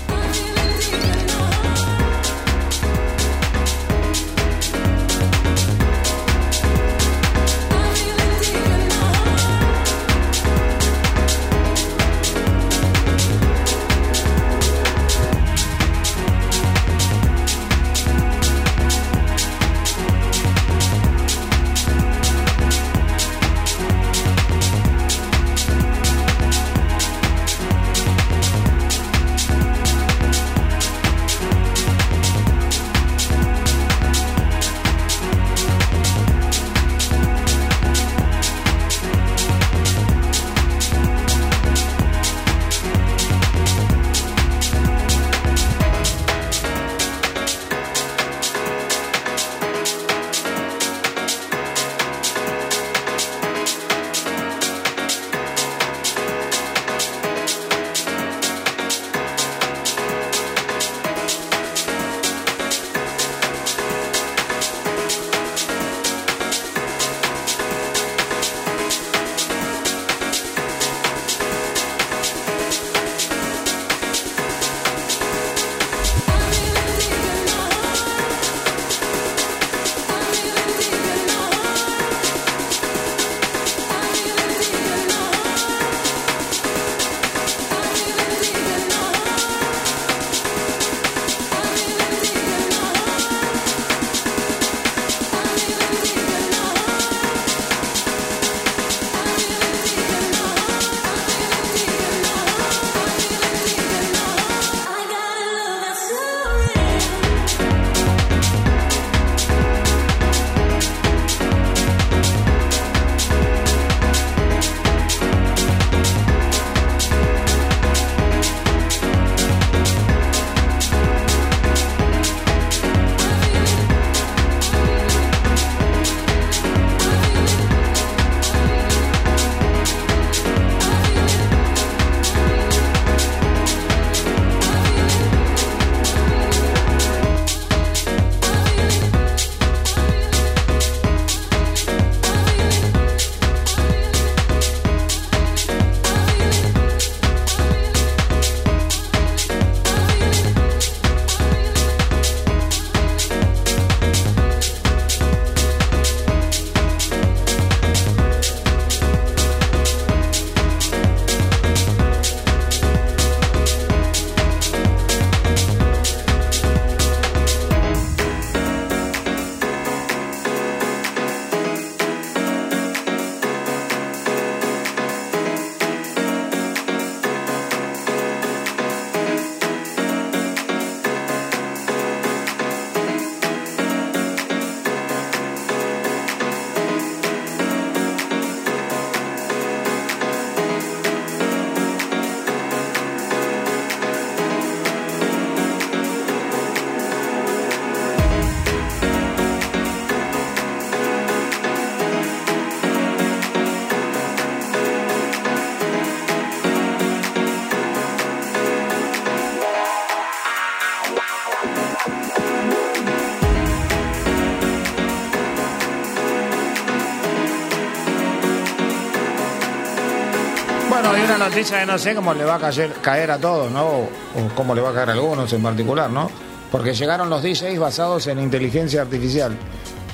Noticia que no sé cómo le va a caer, caer a todos, ¿no? O, cómo le va a caer a algunos en particular, ¿no? Porque llegaron los DJs basados en inteligencia artificial.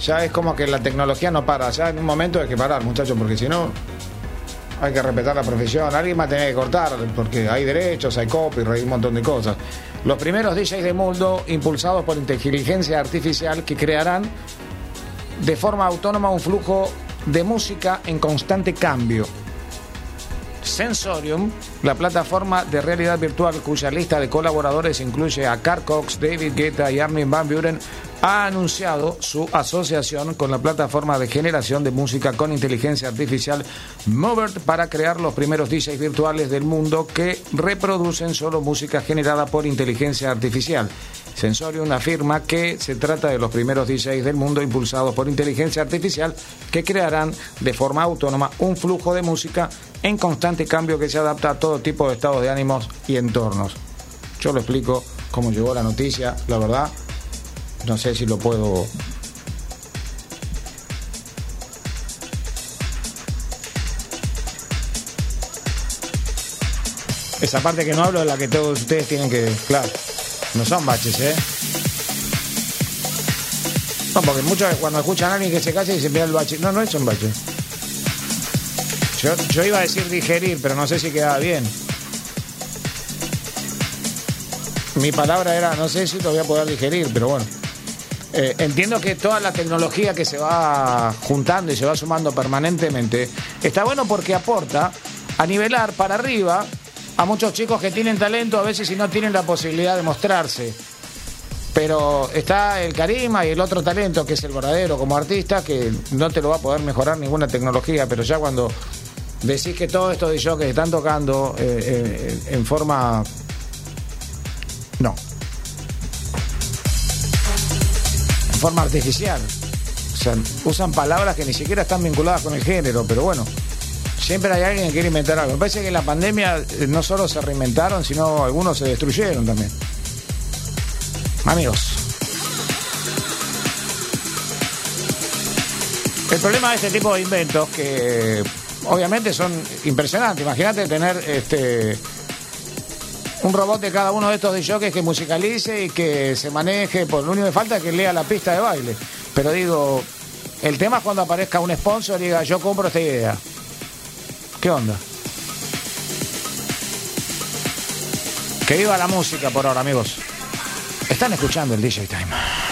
Ya es como que la tecnología no para. Ya en un momento hay que parar, muchachos, porque si no, hay que respetar la profesión. Alguien va a tener que cortar, porque hay derechos, hay copyright, hay un montón de cosas. Los primeros DJs del mundo impulsados por inteligencia artificial que crearán de forma autónoma un flujo de música en constante cambio. Sensorium, la plataforma de realidad virtual cuya lista de colaboradores incluye a Carl Cox, David Guetta y Armin Van Buren, ha anunciado su asociación con la plataforma de generación de música con inteligencia artificial Movert para crear los primeros DJs virtuales del mundo que reproducen solo música generada por inteligencia artificial. Sensorium afirma que se trata de los primeros DJs del mundo impulsados por inteligencia artificial que crearán de forma autónoma un flujo de música en constante cambio que se adapta a todo tipo de estados de ánimos y entornos. Yo lo explico cómo llegó la noticia, la verdad, no sé si lo puedo... Esa parte que no hablo es la que todos ustedes tienen que... Claro, no son baches, ¿eh? No, porque muchas veces cuando escuchan a alguien que se calla y se vea el bache. No, no es un bache. Yo, iba a decir digerir, pero no sé si quedaba bien. Mi palabra era, no sé si lo voy a poder digerir, pero bueno. Eh, entiendo que toda la tecnología que se va juntando y se va sumando permanentemente está bueno porque aporta a nivelar para arriba a muchos chicos que tienen talento, a veces si no tienen la posibilidad de mostrarse. Pero está el carisma y el otro talento, que es el verdadero como artista, que no te lo va a poder mejorar ninguna tecnología, pero ya cuando decís que todos estos DJs que están tocando eh, eh, en forma... No. En forma artificial. O sea, usan palabras que ni siquiera están vinculadas con el género, pero bueno. Siempre hay alguien que quiere inventar algo. Me parece que en la pandemia eh, no solo se reinventaron, sino algunos se destruyeron también. Amigos. El problema de este tipo de inventos que obviamente son impresionantes. Imagínate tener este un robot de cada uno de estos DJs que musicalice y que se maneje, por lo único que falta es que lea la pista de baile. Pero digo, el tema es cuando aparezca un sponsor y diga, yo compro esta idea. ¿Qué onda? Que viva la música por ahora, amigos. Están escuchando el DJ Time.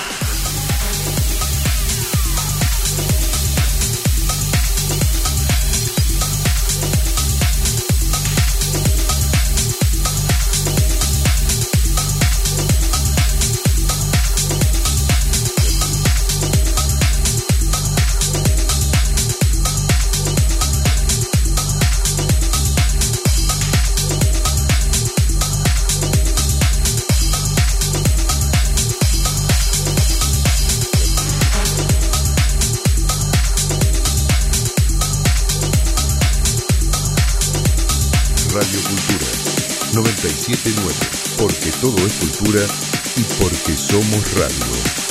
979, porque todo es cultura y porque somos radio.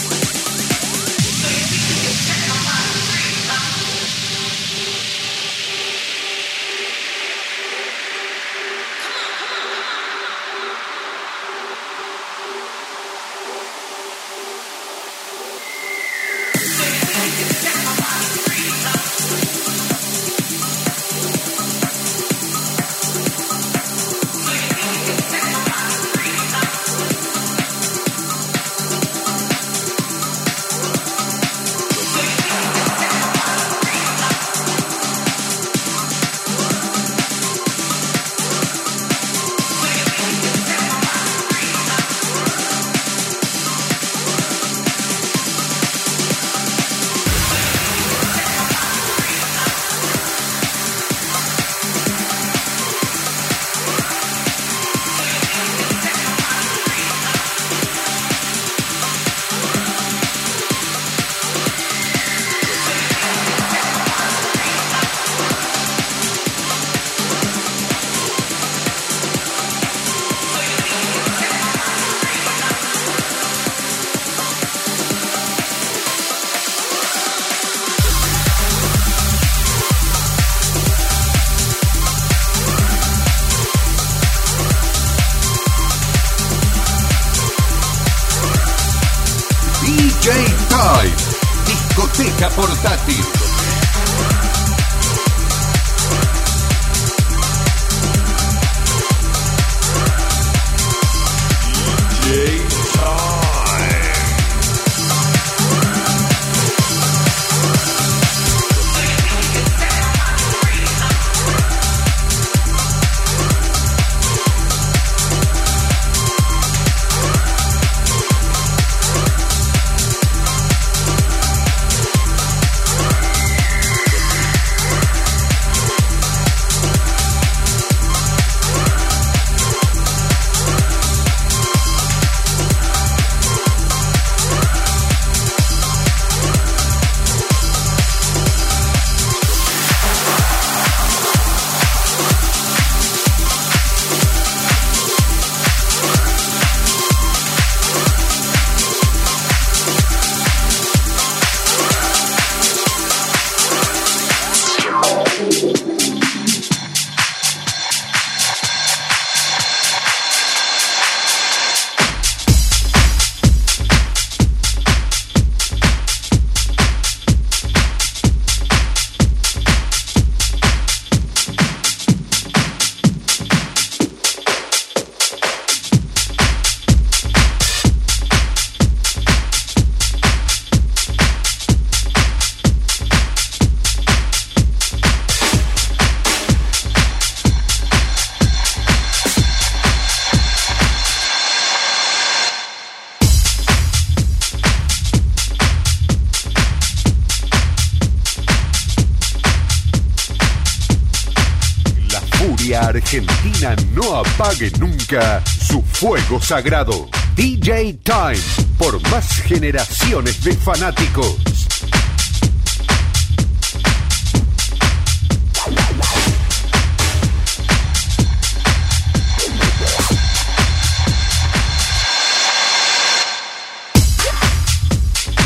Apague nunca su fuego sagrado. DJ Time, por más generaciones de fanáticos.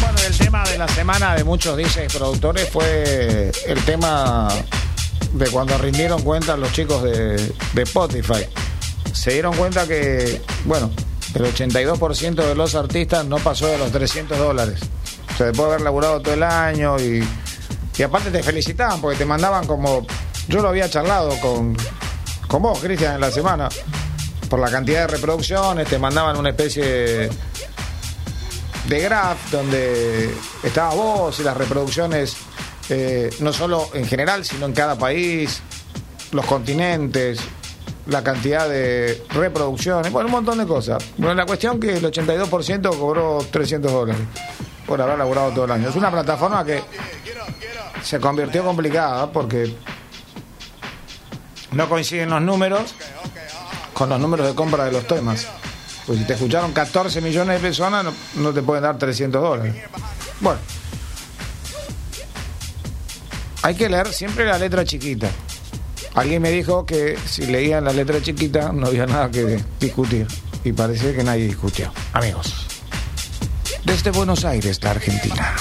Bueno, el tema de la semana de muchos DJs productores fue el tema de cuando rindieron cuenta los chicos de, de Spotify. Se dieron cuenta que, bueno, el 82% de los artistas no pasó de los 300 dólares. O sea, después de haber laburado todo el año y, y aparte te felicitaban porque te mandaban como... Yo lo había charlado con, con vos, Cristian, en la semana. Por la cantidad de reproducciones, te mandaban una especie de graph donde estaba vos y las reproducciones eh, no solo en general, sino en cada país, los continentes, la cantidad de reproducciones, bueno, un montón de cosas. Bueno, la cuestión que el 82% cobró 300 dólares por haber laburado todo el año. Es una plataforma que se convirtió complicada porque no coinciden los números con los números de compra de los temas. Pues si te escucharon 14 millones de personas, no, no te pueden dar 300 dólares. Bueno, hay que leer siempre la letra chiquita. Alguien me dijo que si leían la letra chiquita no había nada que discutir. Y parece que nadie discutió. Amigos, desde Buenos Aires, la Argentina.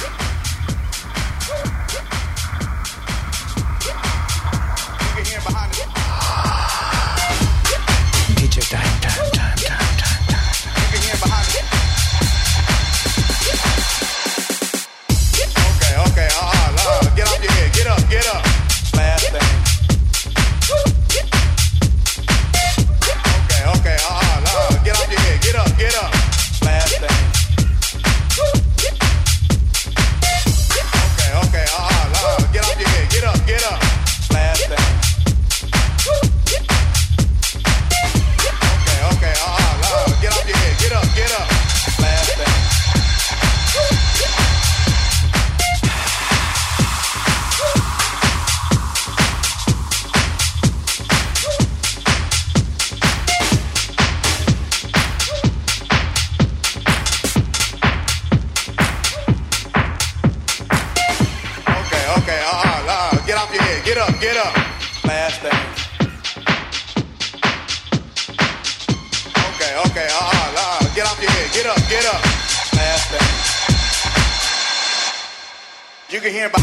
You can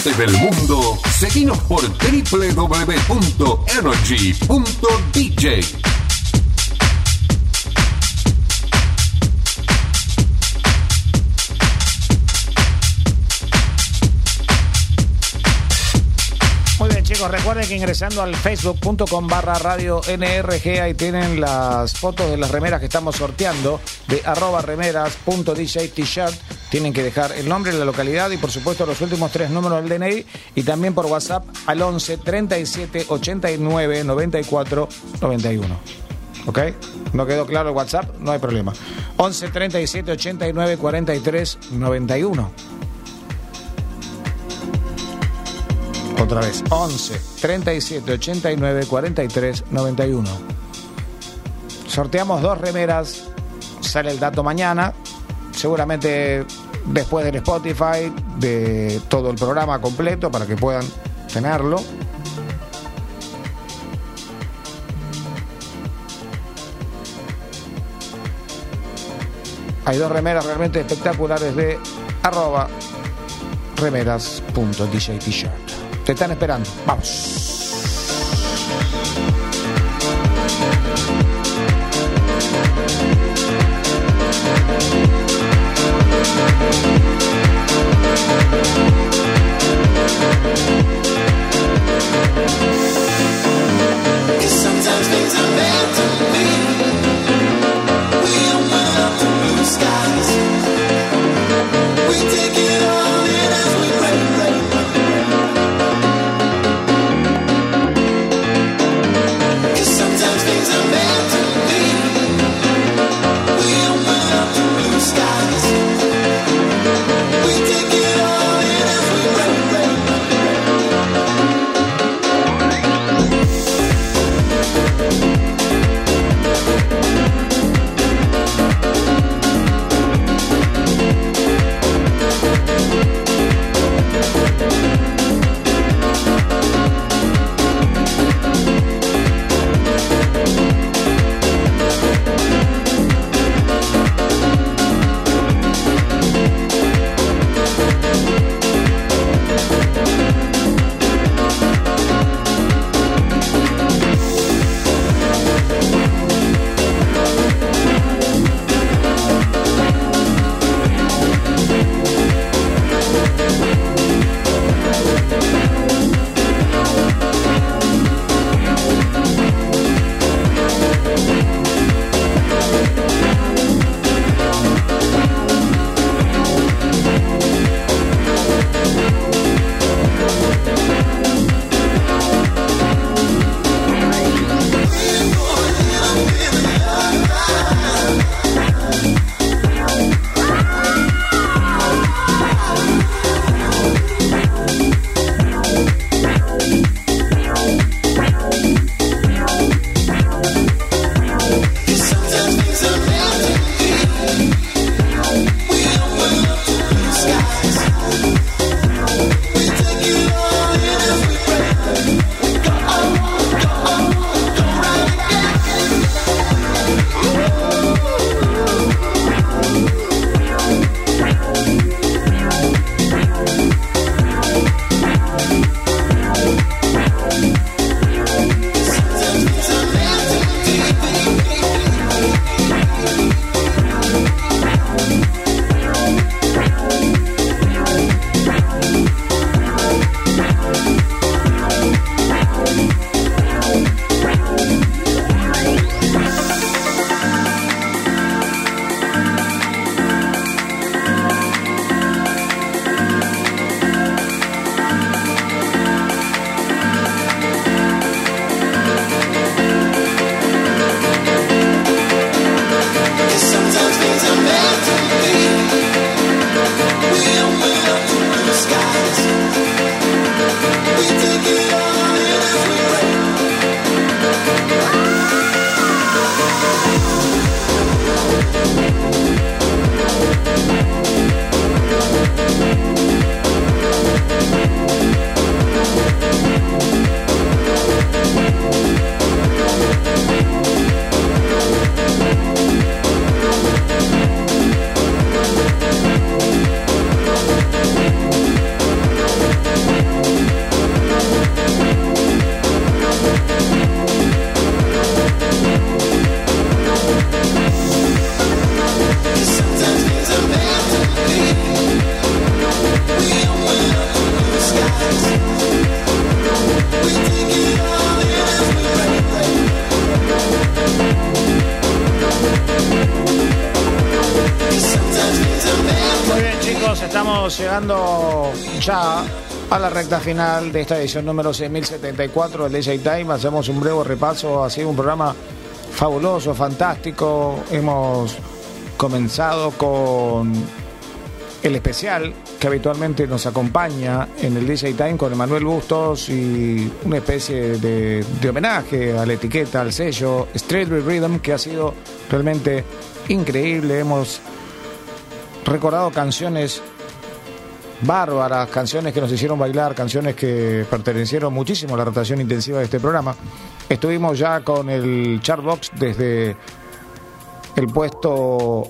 cualquier parte del mundo, seguinos por www.energy.dj. Muy bien, chicos, recuerden que ingresando al facebook.com barra radio NRG, ahí tienen las fotos de las remeras que estamos sorteando de arroba remeras.dj t-shirt. Tienen que dejar el nombre, la localidad y por supuesto los últimos tres números del DNI y también por WhatsApp al 11 37 89 94 91. ¿Ok? ¿No quedó claro el WhatsApp? No hay problema. 11 37 89 43 91. Otra vez, 11 37 89 43 91. Sorteamos dos remeras, sale el dato mañana, seguramente después del Spotify, de todo el programa completo para que puedan tenerlo. Hay dos remeras realmente espectaculares de arroba remeras.dj t-shirt. Te están esperando. Vamos. Cause sometimes things are meant to la recta final de esta edición número 6074 del DJ Time. Hacemos un breve repaso. Ha sido un programa fabuloso, fantástico. Hemos comenzado con el especial que habitualmente nos acompaña en el DJ Time con Emanuel Bustos y una especie de, homenaje a la etiqueta, al sello Street Rhythm que ha sido realmente increíble. Hemos recordado canciones bárbaras, canciones que nos hicieron bailar, canciones que pertenecieron muchísimo a la rotación intensiva de este programa. Estuvimos ya con el Chartbox desde el puesto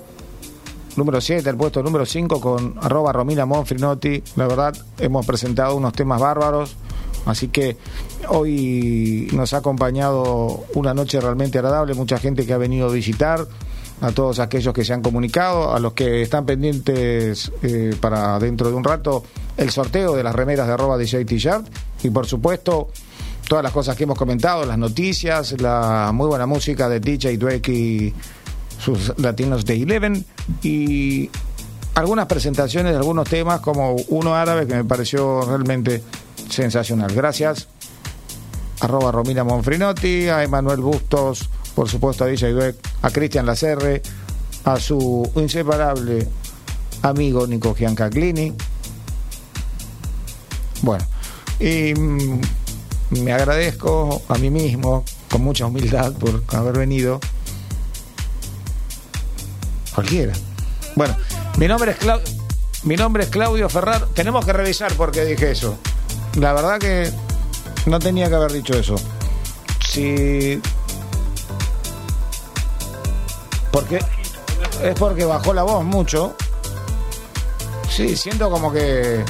número 7, el puesto número 5 con arroba Romina Monfrinotti. La verdad, hemos presentado unos temas bárbaros. Así que hoy nos ha acompañado una noche realmente agradable, mucha gente que ha venido a visitar, a todos aquellos que se han comunicado, a los que están pendientes eh, para dentro de un rato el sorteo de las remeras de arroba DJ T-Shirt y por supuesto todas las cosas que hemos comentado, las noticias, la muy buena música de DJ Dweck y sus latinos de Eleven y algunas presentaciones de algunos temas como uno árabe que me pareció realmente sensacional. Gracias. Arroba Romina Monfrinotti, a Emanuel Bustos, por supuesto a Dweck, a Cristian Lacerre, a su inseparable amigo Nico Giancaclini. Bueno, y mm, me agradezco a mí mismo con mucha humildad por haber venido. Cualquiera. Bueno, mi nombre es Clau- mi nombre es Claudio Ferrar. Tenemos que revisar por qué dije eso. La verdad que no tenía que haber dicho eso. Si porque es porque bajó la voz mucho. Sí, siento como que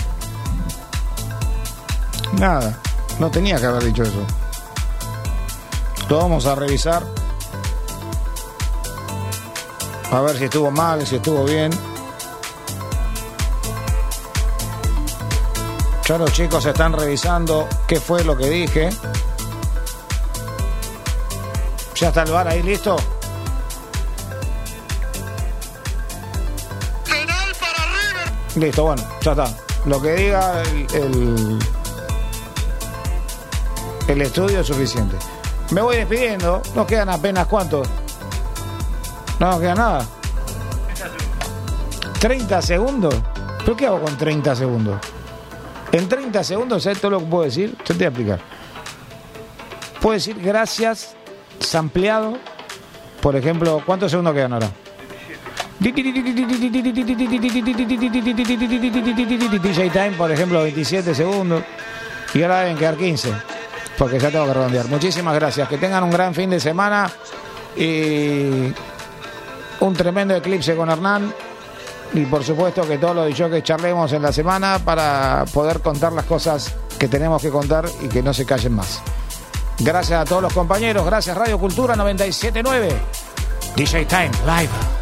nada, no tenía que haber dicho eso. Lo vamos a revisar. A ver si estuvo mal, si estuvo bien. Ya los chicos están revisando qué fue lo que dije. ¿Ya está el bar ahí listo? Listo, bueno, ya está. Lo que diga el, el, estudio es suficiente. Me voy despidiendo. Nos quedan apenas cuántos. No nos queda nada. 30 segundos. ¿Pero qué hago con 30 segundos? En 30 segundos, ¿sabes todo lo que puedo decir? Yo te voy a explicar. Puedo decir gracias, sampleado. Por ejemplo, ¿cuántos segundos quedan ahora? DJ Time, por ejemplo, 27 segundos. Y ahora deben quedar 15. Porque ya tengo que redondear. Muchísimas gracias. Que tengan un gran fin de semana. Y un tremendo eclipse con Hernán. Y por supuesto que todos los que charlemos en la semana para poder contar las cosas que tenemos que contar y que no se callen más. Gracias a todos los compañeros. Gracias Radio Cultura 979. DJ Time Live.